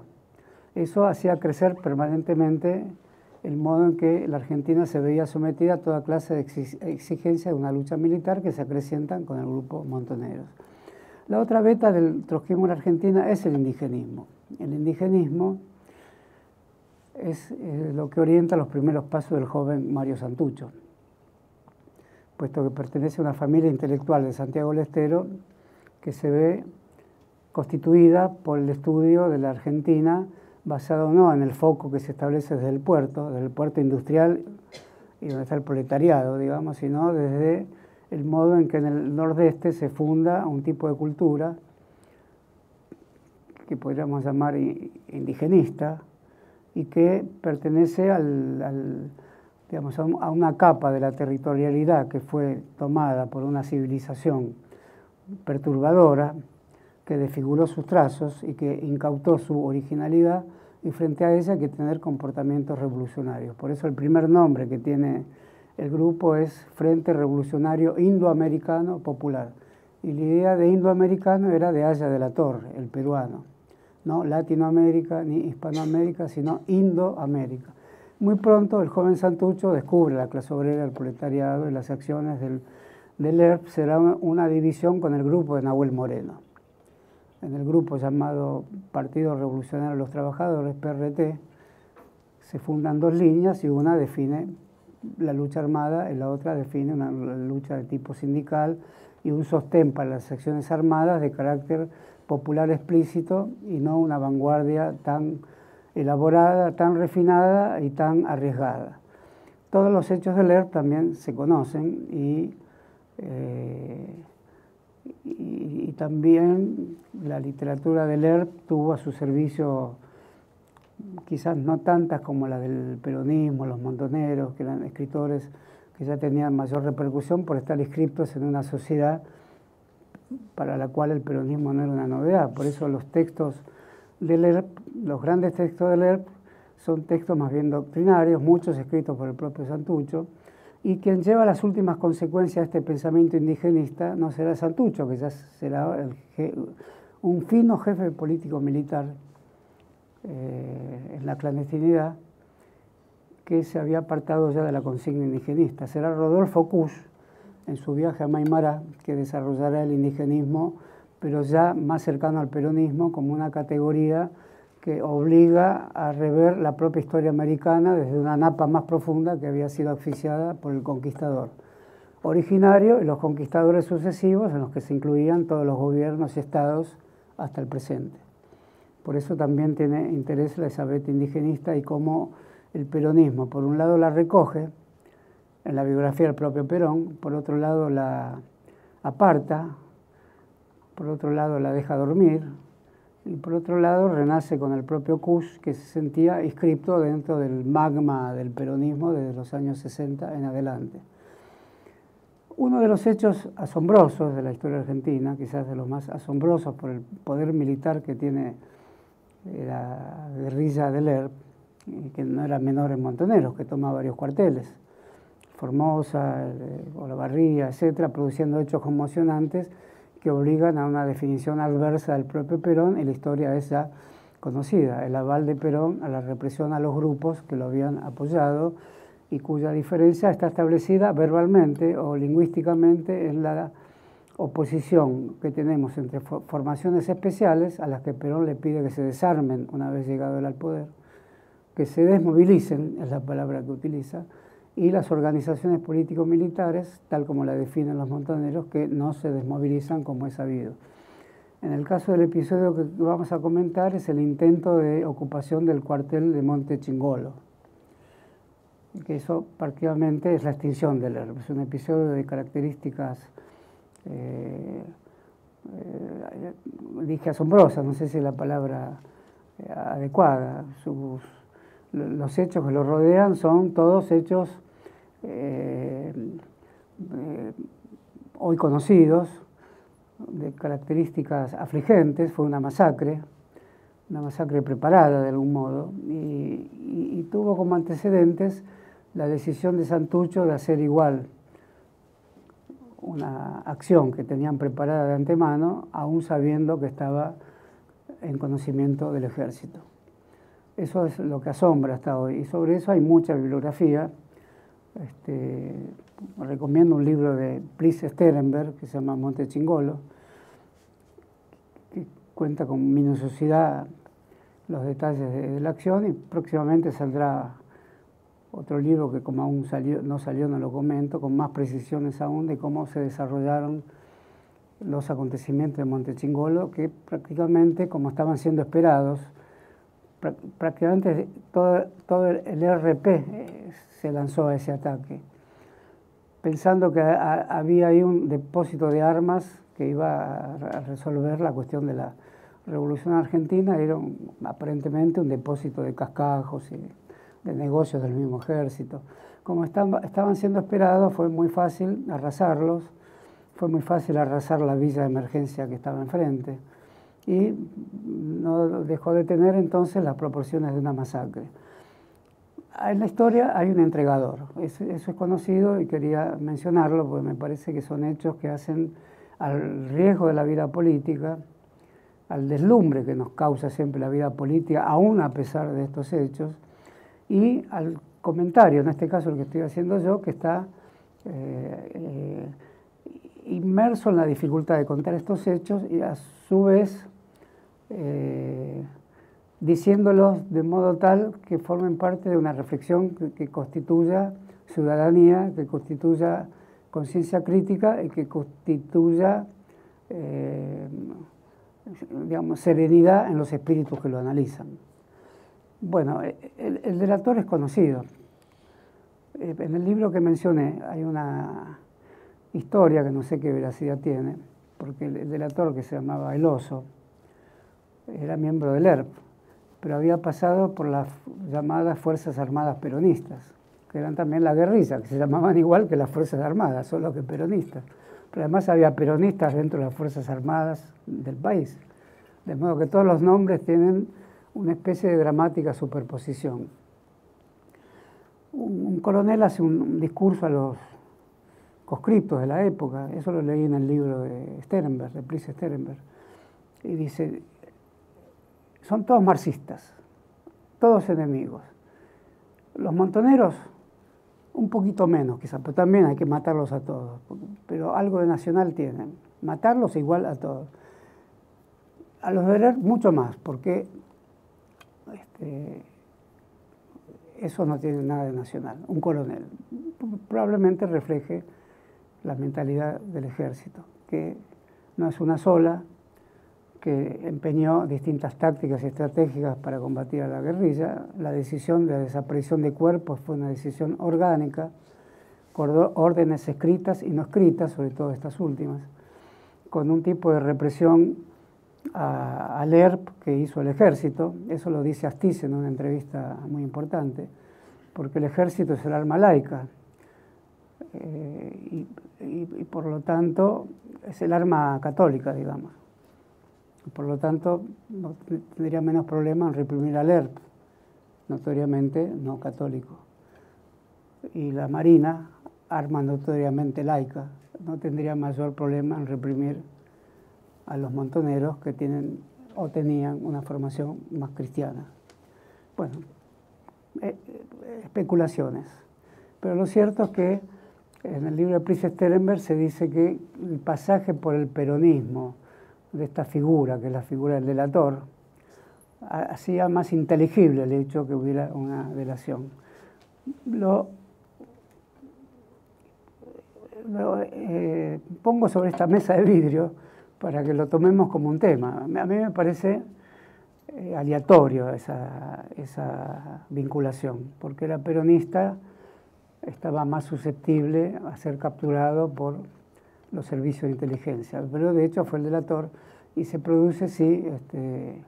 Eso hacía crecer permanentemente el modo en que la Argentina se veía sometida a toda clase de exigencias de una lucha militar que se acrecientan con el grupo Montoneros. La otra beta del trotskismo en Argentina es el indigenismo. El indigenismo es eh, lo que orienta los primeros pasos del joven Mario Santucho, puesto que pertenece a una familia intelectual de Santiago del Estero que se ve constituida por el estudio de la Argentina basado no en el foco que se establece desde el puerto, desde el puerto industrial y donde está el proletariado, digamos, sino desde el modo en que en el nordeste se funda un tipo de cultura que podríamos llamar indigenista y que pertenece al, digamos, a una capa de la territorialidad que fue tomada por una civilización perturbadora que desfiguró sus trazos y que incautó su originalidad y frente a ella hay que tener comportamientos revolucionarios. Por eso el primer nombre que tiene el grupo es Frente Revolucionario Indoamericano Popular. Y la idea de indoamericano era de Haya de la Torre, el peruano. No Latinoamérica ni Hispanoamérica, sino Indoamérica. Muy pronto el joven Santucho descubre la clase obrera, el proletariado y las acciones del, del ERP será una división con el grupo de Nahuel Moreno en el grupo llamado Partido Revolucionario de los Trabajadores, PRT, se fundan dos líneas y una define la lucha armada y la otra define una lucha de tipo sindical y un sostén para las acciones armadas de carácter popular explícito y no una vanguardia tan elaborada, tan refinada y tan arriesgada. Todos los hechos del ERP también se conocen y eh, y, también la literatura del ERP tuvo a su servicio quizás no tantas como la del peronismo, los montoneros, que eran escritores que ya tenían mayor repercusión por estar inscritos en una sociedad para la cual el peronismo no era una novedad. Por eso los textos del ERP, los grandes textos del ERP, son textos más bien doctrinarios, muchos escritos por el propio Santucho, y quien lleva las últimas consecuencias de este pensamiento indigenista no será Santucho, que ya será un fino jefe político militar eh, en la clandestinidad, que se había apartado ya de la consigna indigenista. Será Rodolfo Kusch, en su viaje a Maimara, que desarrollará el indigenismo, pero ya más cercano al peronismo, como una categoría que obliga a rever la propia historia americana desde una napa más profunda que había sido asfixiada por el conquistador originario y los conquistadores sucesivos en los que se incluían todos los gobiernos y estados hasta el presente. Por eso también tiene interés la Isabel indigenista y cómo el peronismo, por un lado, la recoge en la biografía del propio Perón, por otro lado la aparta, por otro lado la deja dormir, y por otro lado renace con el propio Kusch, que se sentía inscripto dentro del magma del peronismo desde los años 60 en adelante. Uno de los hechos asombrosos de la historia argentina, quizás de los más asombrosos por el poder militar que tiene eh, la guerrilla del ERP, que no era menor en Montoneros, que toma varios cuarteles, Formosa, eh, Olavarría, etcétera, produciendo hechos conmocionantes que obligan a una definición adversa del propio Perón y la historia es ya conocida, el aval de Perón a la represión a los grupos que lo habían apoyado y cuya diferencia está establecida verbalmente o lingüísticamente en la oposición que tenemos entre formaciones especiales a las que Perón le pide que se desarmen una vez llegado él al poder, que se desmovilicen, es la palabra que utiliza, y las organizaciones político-militares, tal como la definen los montoneros, que no se desmovilizan como es sabido. En el caso del episodio que vamos a comentar es el intento de ocupación del cuartel de Monte Chingolo, que eso prácticamente es la extinción del ERP. Es un episodio de características, eh, eh, dije asombrosas, no sé si es la palabra eh, adecuada. Sus, los hechos que lo rodean son todos hechos eh, hoy conocidos, de características afligentes, fue una masacre, una masacre preparada de algún modo, y, tuvo como antecedentes la decisión de Santucho de hacer igual una acción que tenían preparada de antemano, aún sabiendo que estaba en conocimiento del ejército. Eso es lo que asombra hasta hoy. Y sobre eso hay mucha bibliografía. Este, recomiendo un libro de Plis Sterenberg que se llama Monte Chingolo, que cuenta con minuciosidad los detalles de, la acción y próximamente saldrá otro libro que como aún salió, no salió, no lo comento, con más precisiones aún de cómo se desarrollaron los acontecimientos de Monte Chingolo, que prácticamente como estaban siendo esperados, prácticamente todo, el RP eh, se lanzó a ese ataque, pensando que había ahí un depósito de armas que iba a resolver la cuestión de la revolución argentina, era aparentemente un depósito de cascajos y de negocios del mismo ejército. Como estaban siendo esperados, fue muy fácil arrasarlos, fue muy fácil arrasar la villa de emergencia que estaba enfrente y no dejó de tener entonces las proporciones de una masacre. En la historia hay un entregador, eso, es conocido y quería mencionarlo porque me parece que son hechos que hacen al riesgo de la vida política, al deslumbre que nos causa siempre la vida política, aún a pesar de estos hechos, y al comentario, en este caso el que estoy haciendo yo, que está eh, eh, inmerso en la dificultad de contar estos hechos y a su vez eh, diciéndolos de modo tal que formen parte de una reflexión que, constituya ciudadanía, que constituya conciencia crítica y que constituya eh, digamos, serenidad en los espíritus que lo analizan. Bueno, el, el delator es conocido. Eh, en el libro que mencioné hay una historia que no sé qué veracidad tiene, porque el delator que se llamaba El Oso era miembro del ERP, pero había pasado por las llamadas Fuerzas Armadas Peronistas, que eran también la guerrilla, que se llamaban igual que las Fuerzas Armadas, solo que peronistas. Pero además había peronistas dentro de las Fuerzas Armadas del país. De modo que todos los nombres tienen una especie de dramática superposición. Un, coronel hace un, discurso a los conscriptos de la época, eso lo leí en el libro de Sterenberg, de Pris Sterenberg, y dice, son todos marxistas, todos enemigos. Los montoneros, un poquito menos quizás, pero también hay que matarlos a todos, pero algo de nacional tienen, matarlos igual a todos. A los de mucho más, porque este, eso no tiene nada de nacional. Un coronel probablemente refleje la mentalidad del ejército, que no es una sola, que empeñó distintas tácticas estratégicas para combatir a la guerrilla. La decisión de la desaparición de cuerpos fue una decisión orgánica, con órdenes escritas y no escritas, sobre todo estas últimas, con un tipo de represión al ERP que hizo el ejército. Eso lo dice Astiz en una entrevista muy importante, porque el ejército es el arma laica eh, y por lo tanto es el arma católica, digamos. Por lo tanto, no tendría menos problema en reprimir al ERP, notoriamente no católico. Y la Marina, arma notoriamente laica, no tendría mayor problema en reprimir a los montoneros que tienen o tenían una formación más cristiana. Bueno, eh, eh, especulaciones. Pero lo cierto es que en el libro de Pris Sterenberg se dice que el pasaje por el peronismo, de esta figura, que es la figura del delator, hacía más inteligible el hecho que hubiera una delación. Lo, eh, pongo sobre esta mesa de vidrio para que lo tomemos como un tema. A mí me parece eh, aleatorio esa, esa vinculación, porque era peronista estaba más susceptible a ser capturado por los servicios de inteligencia, pero de hecho fue el delator y se produce, sí, este,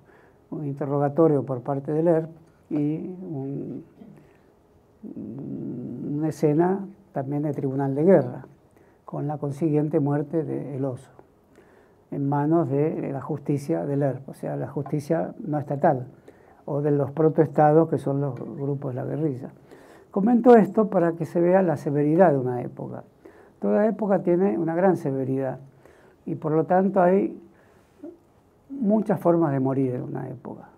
un interrogatorio por parte del ERP y una escena también de tribunal de guerra, con la consiguiente muerte de El Oso, en manos de la justicia del ERP, o sea, la justicia no estatal, o de los protoestados que son los grupos de la guerrilla. Comento esto para que se vea la severidad de una época. Toda época tiene una gran severidad y por lo tanto hay muchas formas de morir en una época.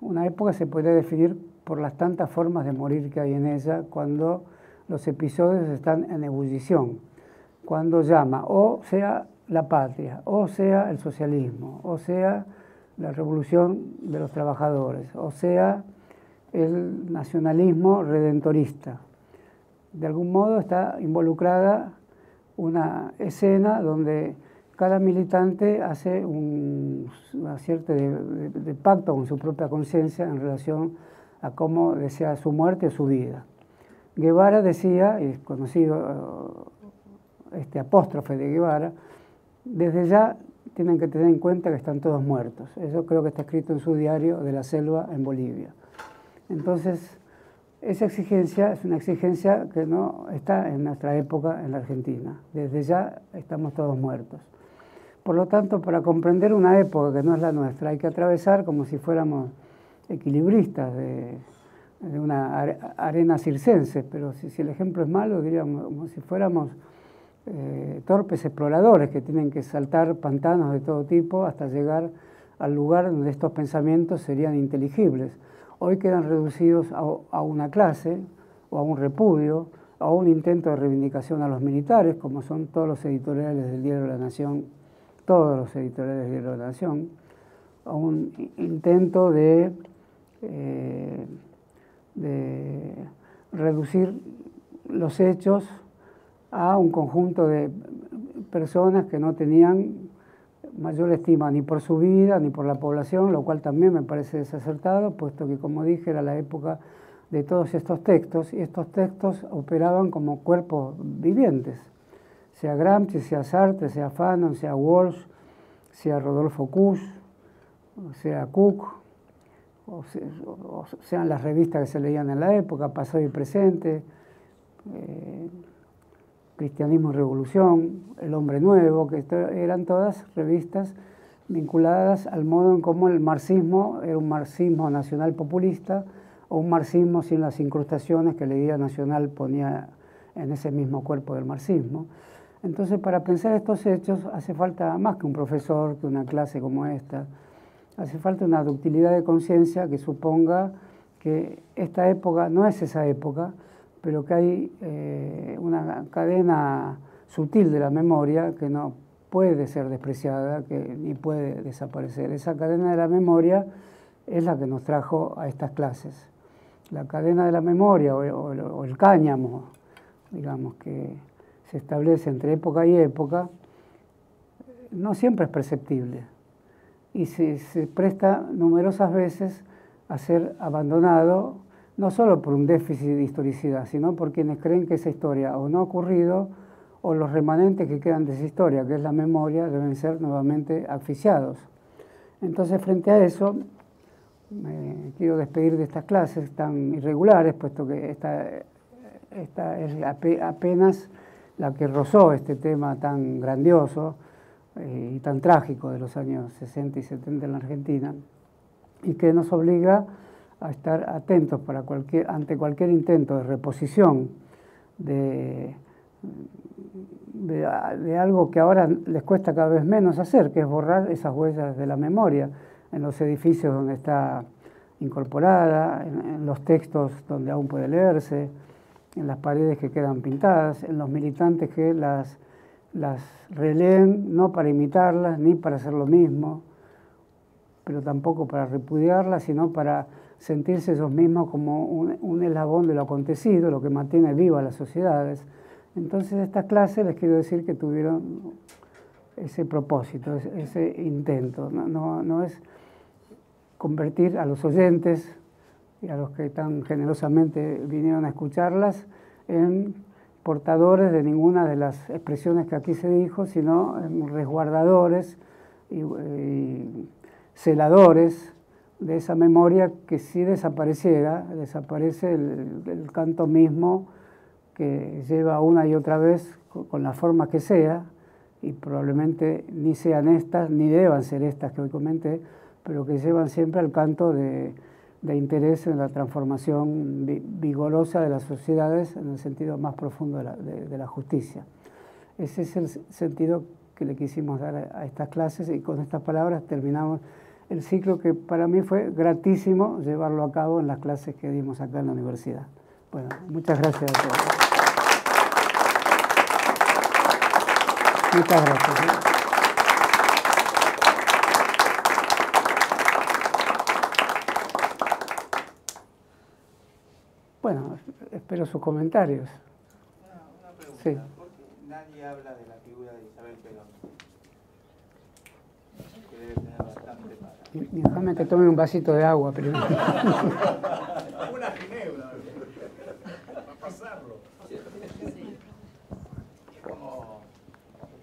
Una época se puede definir por las tantas formas de morir que hay en ella cuando los episodios están en ebullición, cuando llama o sea la patria, o sea el socialismo, o sea la revolución de los trabajadores, o sea el nacionalismo redentorista, de algún modo está involucrada una escena donde cada militante hace un, una de, pacto con su propia conciencia en relación a cómo desea su muerte o su vida. Guevara decía, y es conocido este apóstrofe de Guevara, desde ya tienen que tener en cuenta que están todos muertos. Eso creo que está escrito en su diario de la selva en Bolivia. Entonces, esa exigencia es una exigencia que no está en nuestra época en la Argentina. Desde ya estamos todos muertos. Por lo tanto, para comprender una época que no es la nuestra, hay que atravesar como si fuéramos equilibristas de, una arena circense, pero si, el ejemplo es malo, diríamos como si fuéramos eh, torpes exploradores que tienen que saltar pantanos de todo tipo hasta llegar al lugar donde estos pensamientos serían inteligibles. Hoy quedan reducidos a, una clase o a un repudio, a un intento de reivindicación a los militares, como son todos los editoriales del Diario de la Nación, todos los editoriales del Diario de la Nación, a un intento de, eh, de reducir los hechos a un conjunto de personas que no tenían mayor estima ni por su vida ni por la población, lo cual también me parece desacertado, puesto que, como dije, era la época de todos estos textos, y estos textos operaban como cuerpos vivientes, sea Gramsci, sea Sartre, sea Fanon, sea Walsh, sea Rodolfo Kusch, sea Cook, o, sean las revistas que se leían en la época, Pasado y Presente, eh, Cristianismo Revolución, El Hombre Nuevo, que eran todas revistas vinculadas al modo en cómo el marxismo era un marxismo nacional populista o un marxismo sin las incrustaciones que la idea nacional ponía en ese mismo cuerpo del marxismo. Entonces, para pensar estos hechos hace falta más que un profesor, que una clase como esta, hace falta una ductilidad de conciencia que suponga que esta época no es esa época, pero que hay eh, una cadena sutil de la memoria que no puede ser despreciada, que ni puede desaparecer. Esa cadena de la memoria es la que nos trajo a estas clases. La cadena de la memoria o, el cáñamo, digamos, que se establece entre época y época, no siempre es perceptible y se, se presta numerosas veces a ser abandonado no solo por un déficit de historicidad, sino por quienes creen que esa historia o no ha ocurrido o los remanentes que quedan de esa historia, que es la memoria, deben ser nuevamente asfixiados. Entonces, frente a eso, me quiero despedir de estas clases tan irregulares, puesto que esta, esta es apenas la que rozó este tema tan grandioso eh, y tan trágico de los años 60 y 70 en la Argentina, y que nos obliga a estar atentos para cualquier, ante cualquier intento de reposición de, de, algo que ahora les cuesta cada vez menos hacer, que es borrar esas huellas de la memoria en los edificios donde está incorporada, en, los textos donde aún puede leerse, en las paredes que quedan pintadas, en los militantes que las, las releen no para imitarlas ni para hacer lo mismo, pero tampoco para repudiarlas, sino para sentirse ellos mismos como un, eslabón de lo acontecido, lo que mantiene viva las sociedades. Entonces estas clases les quiero decir que tuvieron ese propósito, ese, intento. No, no, es convertir a los oyentes y a los que tan generosamente vinieron a escucharlas en portadores de ninguna de las expresiones que aquí se dijo, sino en resguardadores y, y celadores de esa memoria que si desapareciera, desaparece el, canto mismo que lleva una y otra vez con la forma que sea, y probablemente ni sean estas, ni deban ser estas que hoy comenté, pero que llevan siempre al canto de, interés en la transformación vigorosa de las sociedades en el sentido más profundo de la, de la, justicia. Ese es el sentido que le quisimos dar a estas clases y con estas palabras terminamos el ciclo que para mí fue gratísimo llevarlo a cabo en las clases que dimos acá en la universidad. Bueno, muchas gracias a todos. Muchas gracias. ¿eh? Bueno, espero sus comentarios. Una, pregunta. Sí. ¿Por qué nadie habla de la figura de Isabel Perón? Que debe tener bastante Déjame que tome un vasito de agua primero. Una ginebra, para pasarlo. Es como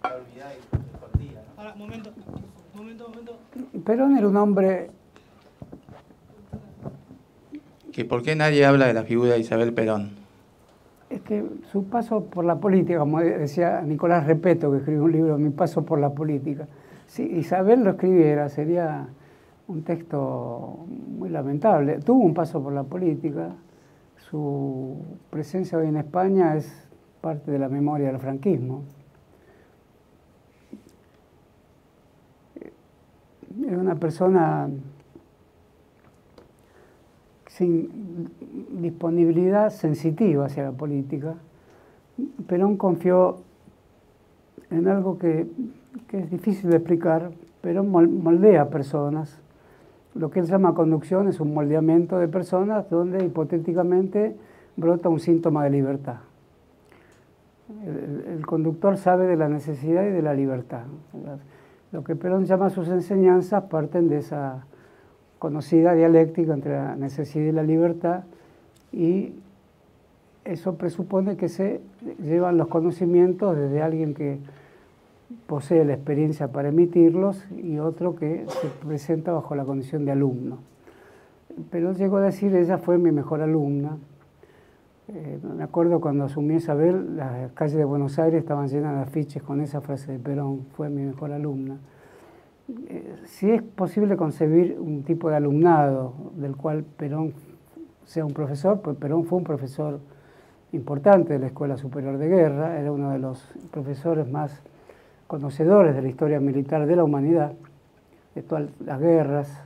la escondida. ¿no? Ahora, momento, momento, momento. Perón era un hombre... ¿Que ¿Por qué nadie habla de la figura de Isabel Perón? Es que su paso por la política, como decía Nicolás Repeto, que escribió un libro, Mi paso por la política, si Isabel lo escribiera sería un texto muy lamentable. Tuvo un paso por la política, su presencia hoy en España es parte de la memoria del franquismo. Es una persona sin disponibilidad sensitiva hacia la política. Perón confió en algo que, es difícil de explicar, pero moldea personas. Lo que él llama conducción es un moldeamiento de personas donde hipotéticamente brota un síntoma de libertad. El, conductor sabe de la necesidad y de la libertad. Lo que Perón llama sus enseñanzas parten de esa conocida dialéctica entre la necesidad y la libertad y eso presupone que se llevan los conocimientos desde alguien que posee la experiencia para emitirlos y otro que se presenta bajo la condición de alumno. Pero llegó a decir, ella fue mi mejor alumna. Eh, me acuerdo cuando asumí Isabel, las calles de Buenos Aires estaban llenas de afiches con esa frase de Perón, fue mi mejor alumna. Eh, si es posible concebir un tipo de alumnado del cual Perón sea un profesor, pues Perón fue un profesor importante de la Escuela Superior de Guerra, era uno de los profesores más conocedores de la historia militar de la humanidad, de todas las guerras,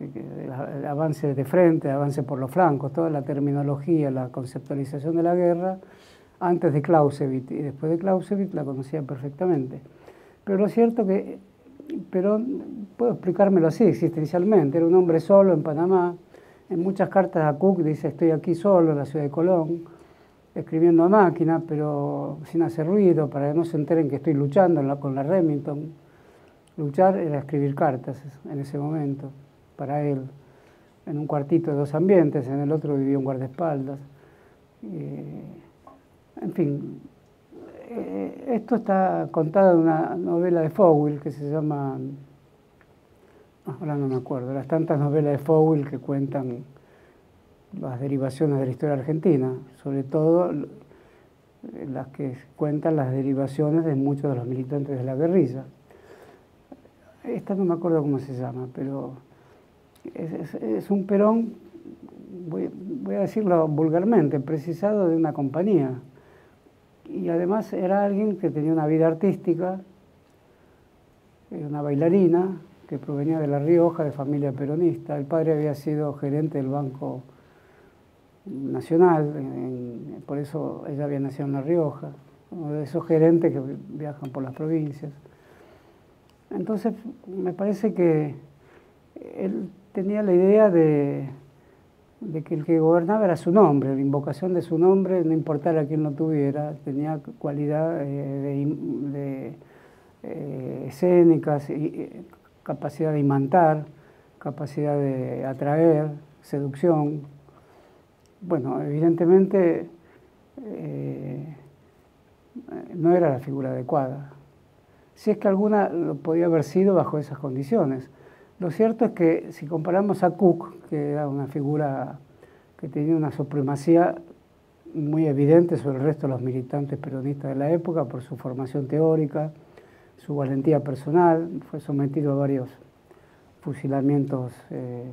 el avance de frente, el avance por los flancos, toda la terminología, la conceptualización de la guerra, antes de Clausewitz. Y después de Clausewitz la conocía perfectamente. Pero lo cierto que Perón, puedo explicármelo así existencialmente, era un hombre solo en Panamá, en muchas cartas a Cook dice estoy aquí solo en la ciudad de Colón, escribiendo a máquina, pero sin hacer ruido, para que no se enteren que estoy luchando con la Remington. Luchar era escribir cartas en ese momento, para él, en un cuartito de dos ambientes, en el otro vivía un guardaespaldas. Eh, en fin, eh, esto está contado en una novela de Fowell que se llama, ahora no me acuerdo, las tantas novelas de Fowell que cuentan las derivaciones de la historia argentina, sobre todo las que cuentan las derivaciones de muchos de los militantes de la guerrilla. Esta no me acuerdo cómo se llama, pero es, un Perón, voy, a decirlo vulgarmente, precisado de una compañía. Y además era alguien que tenía una vida artística, una bailarina que provenía de La Rioja, de familia peronista. El padre había sido gerente del Banco nacional, por eso ella había nacido en La Rioja, uno de esos gerentes que viajan por las provincias. Entonces, me parece que él tenía la idea de, que el que gobernaba era su nombre, la invocación de su nombre, no importara quién lo tuviera, tenía cualidad eh, de, eh, escénicas, y, capacidad de imantar, capacidad de atraer, seducción, bueno, evidentemente eh, no era la figura adecuada. Si es que alguna lo podía haber sido bajo esas condiciones. Lo cierto es que si comparamos a Cook, que era una figura que tenía una supremacía muy evidente sobre el resto de los militantes peronistas de la época por su formación teórica, su valentía personal, fue sometido a varios fusilamientos eh,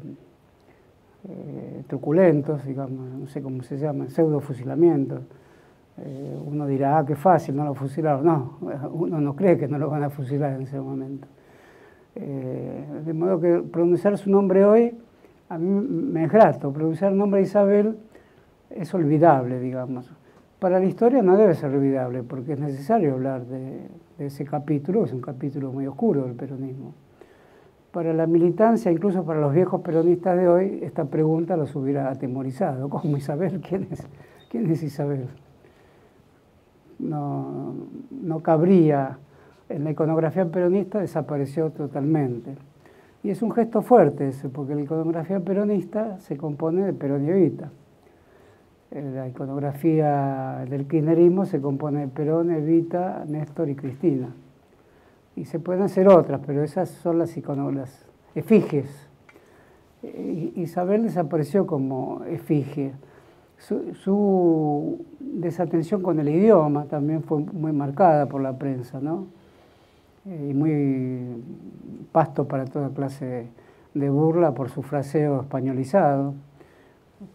eh, truculentos, digamos, no sé cómo se llaman, pseudo fusilamientos. Eh, uno dirá, ah, qué fácil, no lo fusilaron. No, uno no cree que no lo van a fusilar en ese momento. Eh, de modo que pronunciar su nombre hoy a mí me es grato. Pronunciar el nombre de Isabel es olvidable, digamos. Para la historia no debe ser olvidable, porque es necesario hablar de, de ese capítulo, es un capítulo muy oscuro del peronismo para la militancia, incluso para los viejos peronistas de hoy, esta pregunta los hubiera atemorizado. ¿Cómo Isabel? ¿Quién es, quién es Isabel? No, no cabría. En la iconografía peronista desapareció totalmente. Y es un gesto fuerte ese, porque la iconografía peronista se compone de Perón y Evita. Eh, la iconografía del kirchnerismo se compone de Perón, Evita, Néstor y Cristina y se pueden hacer otras, pero esas son las iconolas, efigies. Isabel desapareció como efigie. su, desatención con el idioma también fue muy marcada por la prensa, ¿no? Eh, y muy pasto para toda clase de burla por su fraseo españolizado,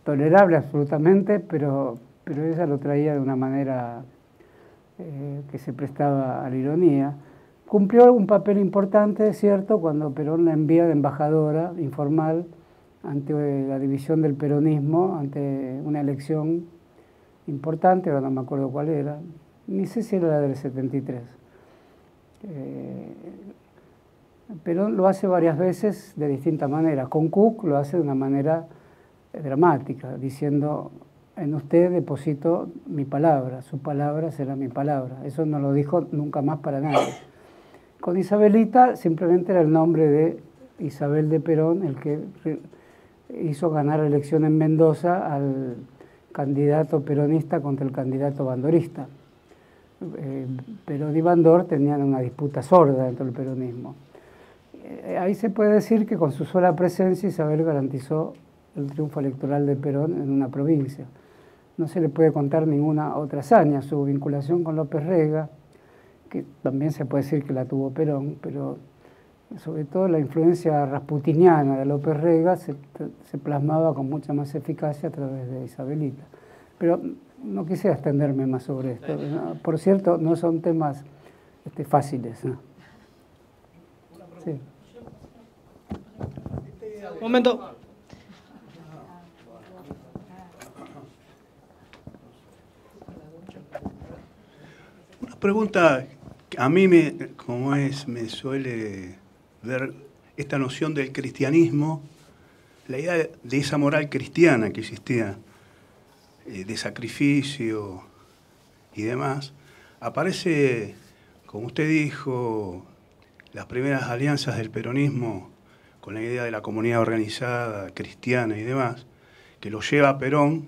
tolerable absolutamente, pero, pero ella lo traía de una manera eh, que se prestaba a la ironía. Cumplió un papel importante, cierto, cuando Perón la envía de embajadora informal ante la división del peronismo, ante una elección importante, ahora no me acuerdo cuál era, ni sé si era la del 73. Eh, Perón lo hace varias veces de distintas maneras. Con Cook lo hace de una manera dramática, diciendo, en usted deposito mi palabra, su palabra será mi palabra. Eso no lo dijo nunca más para nadie. Con Isabelita simplemente era el nombre de Isabel de Perón, el que hizo ganar elección en Mendoza al candidato peronista contra el candidato bandorista. Eh, Perón y Bandor tenían una disputa sorda dentro del peronismo. Eh, ahí se puede decir que con su sola presencia Isabel garantizó el triunfo electoral de Perón en una provincia. No se le puede contar ninguna otra hazaña, su vinculación con López Rega, que también se puede decir que la tuvo Perón, pero sobre todo la influencia rasputiniana de López Rega se, plasmaba con mucha más eficacia a través de Isabelita. Pero no quise extenderme más sobre esto. Por cierto, no son temas este, fáciles. Sí. Un momento. Una pregunta a mí, me, como es, me suele ver esta noción del cristianismo, la idea de esa moral cristiana que existía, eh, de sacrificio y demás, aparece, como usted dijo, las primeras alianzas del peronismo con la idea de la comunidad organizada, cristiana y demás, que lo lleva a Perón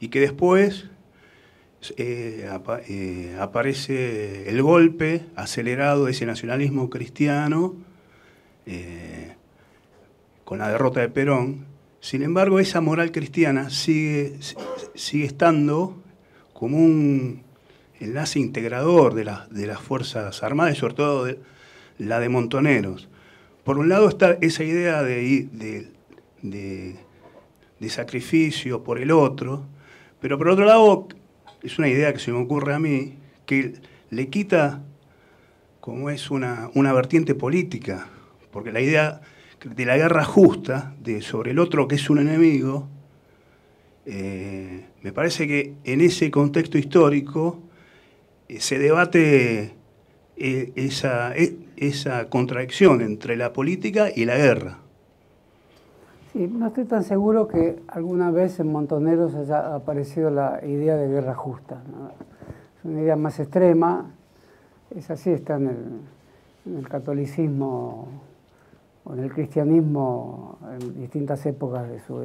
y que después eh, eh, aparece el golpe acelerado de ese nacionalismo cristiano eh, con la derrota de Perón. Sin embargo, esa moral cristiana sigue, sigue estando como un enlace integrador de, de las Fuerzas Armadas y sobre todo de, la de Montoneros. Por un lado está esa idea de, de, sacrificio por el otro, pero por otro lado es una idea que se me ocurre a mí, que le quita como es una, una vertiente política porque la idea de la guerra justa, de sobre el otro que es un enemigo, eh, me parece que en ese contexto histórico eh, se debate eh, esa, esa contradicción entre la política y la guerra. Sí, no estoy tan seguro que alguna vez en Montoneros haya aparecido la idea de guerra justa. Es una idea más extrema, es así, está en el, catolicismo o en el cristianismo en distintas épocas de su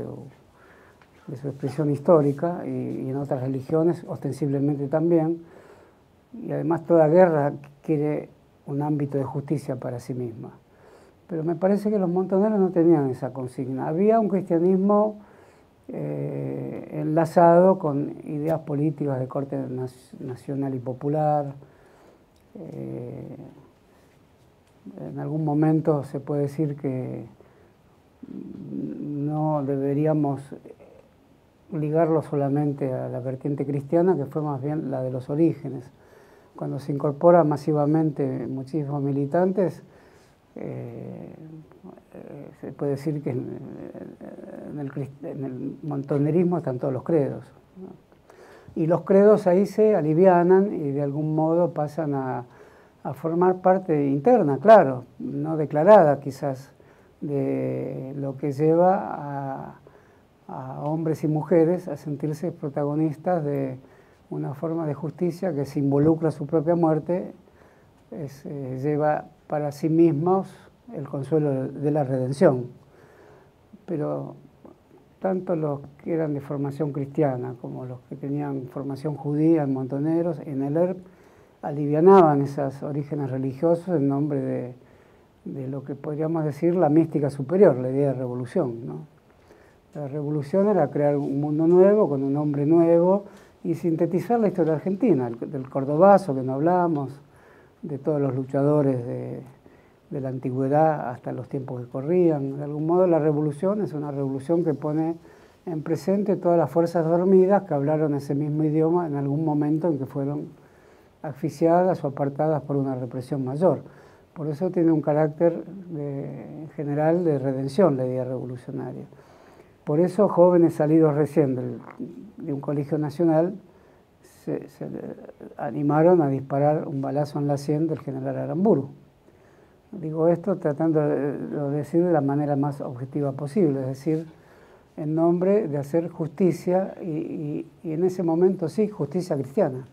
expresión histórica y, en otras religiones ostensiblemente también. Y además toda guerra quiere un ámbito de justicia para sí misma. Pero me parece que los montoneros no tenían esa consigna. Había un cristianismo eh, enlazado con ideas políticas de corte nacional y popular. Eh, en algún momento se puede decir que no deberíamos ligarlo solamente a la vertiente cristiana, que fue más bien la de los orígenes. Cuando se incorpora masivamente muchísimos militantes, eh, se puede decir que en, el, montonerismo están todos los credos. Y los credos ahí se alivianan y de algún modo pasan a, a formar parte interna, claro, no declarada quizás, de lo que lleva a, hombres y mujeres a sentirse protagonistas de una forma de justicia que se involucra su propia muerte, eh, lleva para sí mismos el consuelo de la redención. Pero tanto los que eran de formación cristiana como los que tenían formación judía en Montoneros, en el ERP, alivianaban esos orígenes religiosos en nombre de, lo que podríamos decir la mística superior, la idea de revolución. La revolución era crear un mundo nuevo, con un hombre nuevo, y sintetizar la historia argentina, del cordobazo que no hablamos, de todos los luchadores de, la antigüedad hasta los tiempos que corrían. De algún modo la revolución es una revolución que pone en presente todas las fuerzas dormidas que hablaron ese mismo idioma en algún momento en que fueron asfixiadas o apartadas por una represión mayor. Por eso tiene un carácter en general de redención la idea revolucionaria. Por eso jóvenes salidos recién de un colegio nacional se, se, animaron a disparar un balazo en la sien del general Aramburu. Digo esto tratando de decir de la manera más objetiva posible, es decir, en nombre de hacer justicia y, en ese momento sí, justicia cristiana.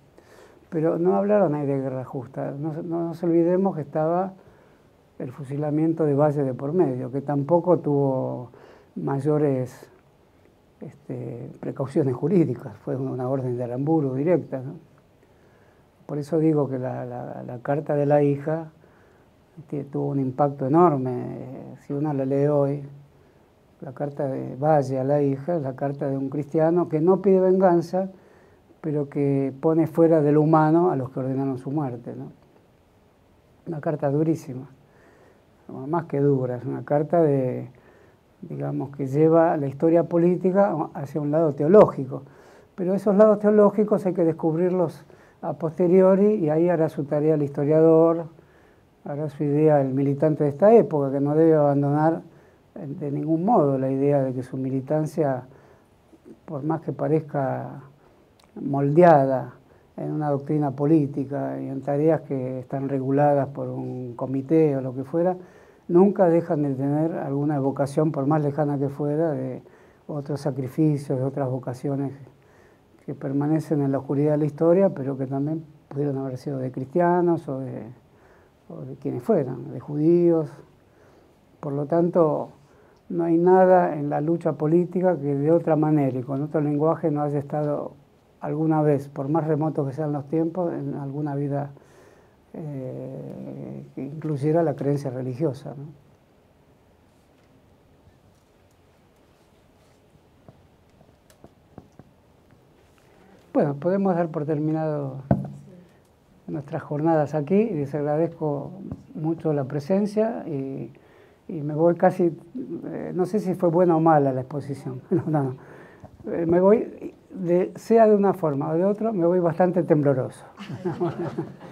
Pero no hablaron ahí de guerra justa. No, nos olvidemos que estaba el fusilamiento de Valle de por medio, que tampoco tuvo mayores este, precauciones jurídicas, fue una orden de Aramburu directa. Por eso digo que la carta de la hija tuvo un impacto enorme. Si uno la lee hoy, la carta de Valle a la hija es la carta de un cristiano que no pide venganza, pero que pone fuera del humano a los que ordenaron su muerte. Una carta durísima, más que dura, es una carta de, digamos, que lleva la historia política hacia un lado teológico. Pero esos lados teológicos hay que descubrirlos a posteriori y ahí hará su tarea el historiador, hará su idea el militante de esta época, que no debe abandonar de ningún modo la idea de que su militancia, por más que parezca moldeada en una doctrina política y en tareas que están reguladas por un comité o lo que fuera, nunca dejan de tener alguna evocación, por más lejana que fuera, de otros sacrificios, de otras vocaciones que permanecen en la oscuridad de la historia, pero que también pudieron haber sido de cristianos o de de quienes fueran, de judíos. Por lo tanto, no hay nada en la lucha política que de otra manera y con otro lenguaje no haya estado alguna vez, por más remotos que sean los tiempos, en alguna vida eh, la creencia religiosa. Bueno, podemos dar por terminado nuestras jornadas aquí les agradezco mucho la presencia y, me voy casi, eh, no sé si fue buena o mala la exposición, no, no, eh, me voy, sea de una forma o de otra, me voy bastante tembloroso.